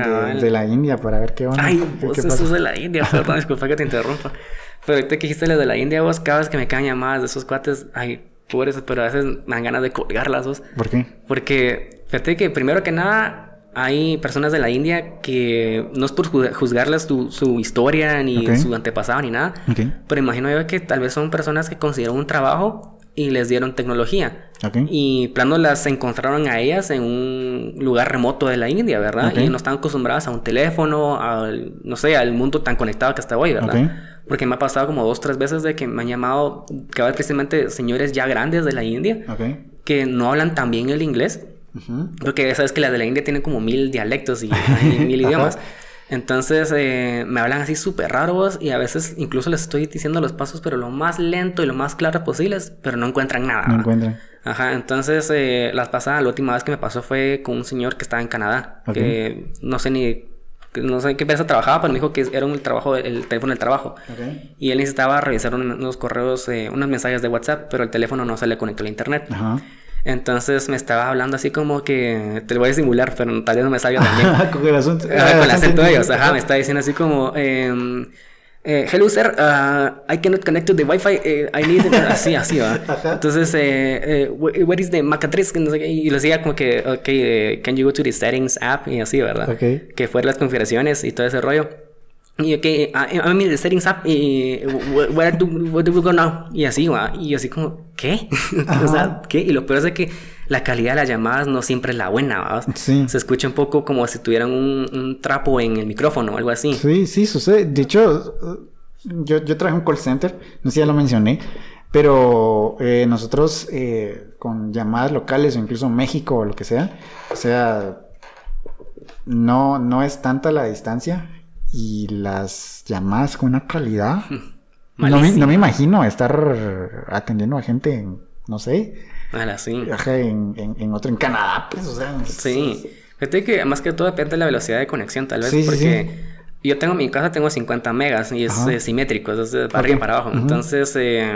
de, la India para ver qué onda. Ay, qué- vos qué es de la India, perdón, disculpa que te interrumpa. Pero ahorita que dijiste lo de la India, vos, cada vez que me caen llamadas de esos cuates, ay, pobres, pero a veces me dan ganas de colgarlas, vos. ¿Por qué? Porque, fíjate que primero que nada, hay personas de la India que no es por ju- juzgarles su, su historia, ni su antepasado, ni nada. Ok, Pero imagino yo que tal vez son personas que consiguieron un trabajo y les dieron tecnología. ok. Y plano las encontraron a ellas en un lugar remoto de la India, ¿verdad? Ok. Y no están acostumbradas a un teléfono, al, no sé, al mundo tan conectado que está hoy, ¿verdad? Ok. Porque me ha pasado como dos, tres veces de que me han llamado, cada vez precisamente señores ya grandes de la India, que no hablan tan bien el inglés, Ujú. porque sabes que las de la India tienen como mil dialectos y, y mil idiomas. Entonces eh, me hablan así súper raros y a veces incluso les estoy diciendo los pasos, pero lo más lento y lo más claro posible, pero no encuentran nada. No encuentran. Ajá, entonces eh, las pasadas, la última vez que me pasó fue con un señor que estaba en Canadá, Ok. que no sé ni no sé qué empresa trabajaba, pero me dijo que era un trabajo, el teléfono del trabajo. Ok. Y él necesitaba revisar un- unos correos, eh, unos mensajes de WhatsApp, pero el teléfono no se le conectó al internet. Ajá. Entonces me estaba hablando así como que te lo voy a simular, pero tal vez no me salga también. con el asunto. Ajá, con el acento de ellos, Ajá. me está diciendo así como, em, eh, hello sir, uh, I cannot connect to the Wi-Fi, eh, I need, así, así, va. Ajá. Entonces, eh, eh, wh- what is the MAC address? Que no sé qué, Y lo decía como que, ok, eh, can you go to the settings app? Y así, ¿verdad? Ok. Que fueron las configuraciones y todo ese rollo. Y ok, I, I'm in the settings app, y wh- where do, where do we go now? Y así, va. Y yo así como, ¿qué? o sea, ¿qué? Y lo peor es que la calidad de las llamadas no siempre es la buena, ¿va? Sí. Se escucha un poco como si tuvieran un, un trapo en el micrófono o algo así. Sí, sí, sucede. De hecho, yo, yo trabajé en un call center, no sé si ya lo mencioné, pero eh, nosotros eh, con llamadas locales o incluso México o lo que sea, o sea, no, no es tanta la distancia y las llamadas con una calidad. No me, no me imagino estar atendiendo a gente en, no sé, Ala, sí. en, en, en otro, en Canadá, pues, o sea. Sí. Fíjate que más que todo depende de la velocidad de conexión, tal vez, Sí, sí, porque yo tengo en mi casa tengo 50 megas y es eh, simétrico, es de para arriba y para abajo. Entonces, eh,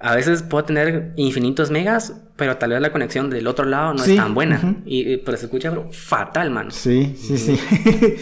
a veces puedo tener infinitos megas, pero tal vez la conexión del otro lado no Sí, es tan buena. y, y- pero se escucha pero fatal, man. Sí, sí, sí.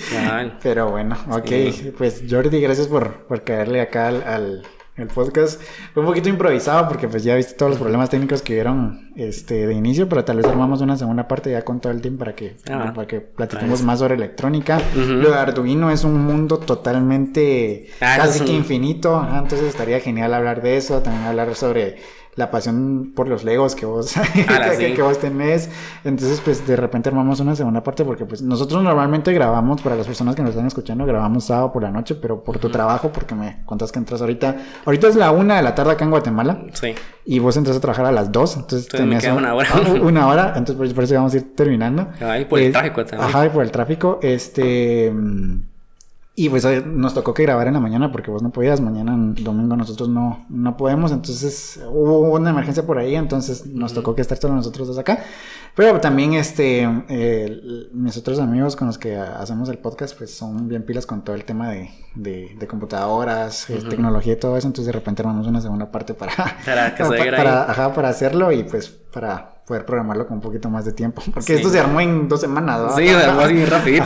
Pero bueno, ok. Sí. Pues Jordi, gracias por, por caerle acá al, al, al podcast. Fue un poquito improvisado porque pues ya viste todos los problemas técnicos que vieron este, de inicio, pero tal vez armamos una segunda parte ya con todo el team para que, Ah, para que platiquemos nice. más sobre electrónica. Lo de Arduino es un mundo totalmente Ah, casi que infinito. Entonces estaría genial hablar de eso, también hablar sobre la pasión por los Legos que vos, Ala, que, sí. que vos tenés. Entonces, pues de repente armamos una segunda parte porque pues nosotros normalmente grabamos, para las personas que nos están escuchando, grabamos sábado por la noche, pero por tu trabajo, porque me contas que entras ahorita. Ahorita es la una de la tarde acá en Guatemala Sí. y vos entras a trabajar a las dos, entonces Entonces queda una hora. Ah, una hora, entonces por, por eso vamos a ir terminando. Ay, por el tráfico también. Ajá, y por el tráfico. Este. Y pues nos tocó que grabar en la mañana porque vos no podías. Mañana en domingo nosotros no, no podemos. Entonces hubo una emergencia por ahí. Entonces nos tocó que estar solo nosotros dos acá. Pero también este eh, mis otros amigos con los que hacemos el podcast pues son bien pilas con todo el tema de, de, de computadoras, eh, tecnología y todo eso. Entonces de repente armamos una segunda parte para, Para que se para, vea para- ahí. ajá, para hacerlo y pues para poder programarlo con un poquito más de tiempo. Porque Sí. esto se armó en dos semanas, ¿no? Sí, se armó así bien rapidito.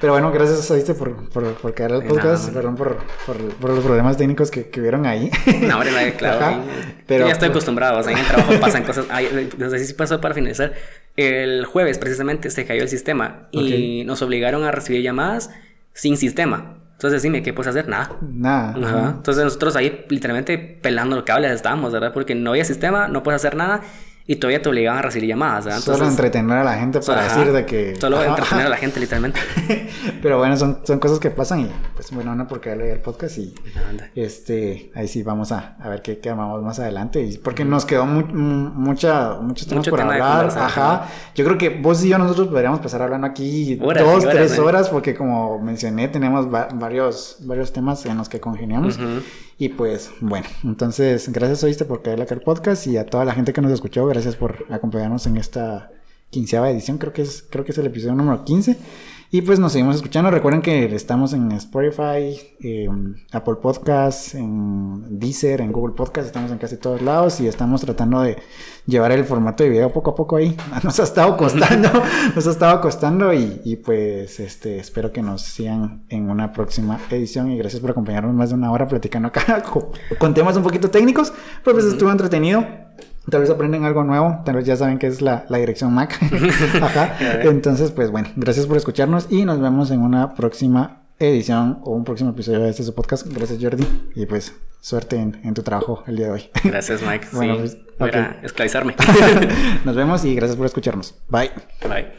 Pero bueno, gracias oíste por, por, por caer al podcast. nada. Perdón por, por, por los problemas técnicos que, que vieron ahí. No, hombre, no claro. Pero- Yo ya estoy acostumbrado. O sea, en el trabajo pasan cosas. Ay, entonces, sí pasó para finalizar. El jueves, precisamente, se cayó el sistema y nos obligaron a recibir llamadas sin sistema. Entonces, dime, ¿qué puedes hacer? Nada. Nada. Ajá. Entonces, nosotros ahí literalmente pelando los cables estábamos, ¿verdad? Porque no había sistema, no puedes hacer nada y todavía te obligaban a recibir llamadas, ¿verdad? Solo entretener a la gente para ajá, decir de que. Solo Ajá, entretener a ajá. la gente, literalmente. Pero bueno, son, son cosas que pasan y pues bueno, no por caerle al podcast y este ahí sí vamos a, a ver qué, qué más adelante y porque nos quedó mu- mu- mucha muchos temas Mucho por tema hablar ajá yo creo que vos y yo nosotros podríamos pasar hablando aquí Horas dos horas, tres horas porque como mencioné tenemos va- varios varios temas en los que congeniamos Ujú. Y pues bueno entonces gracias oíste por caerle acá al podcast. Y a toda la gente que nos escuchó gracias por acompañarnos en esta quinceava edición. Creo que es creo que es el episodio número 15 y pues nos seguimos escuchando. Recuerden que estamos en Spotify, en Apple Podcasts, en Deezer, en Google Podcasts. Estamos en casi todos lados y estamos tratando de llevar el formato de video poco a poco ahí. Nos ha estado costando, nos ha estado costando y, y, pues este espero que nos sigan en una próxima edición y gracias por acompañarnos más de una hora platicando acá con, con temas un poquito técnicos. Pero pues estuvo entretenido. Tal vez aprenden algo nuevo, tal vez ya saben que es la, la dirección Mac. Ajá. Entonces, pues bueno, gracias por escucharnos y nos vemos en una próxima edición o un próximo episodio de este su podcast. Gracias, Jordi. Y pues suerte en, en tu trabajo el día de hoy. Gracias, Mike. Bueno, sí, pues, esclavizarme. nos vemos y gracias por escucharnos. Bye. Bye.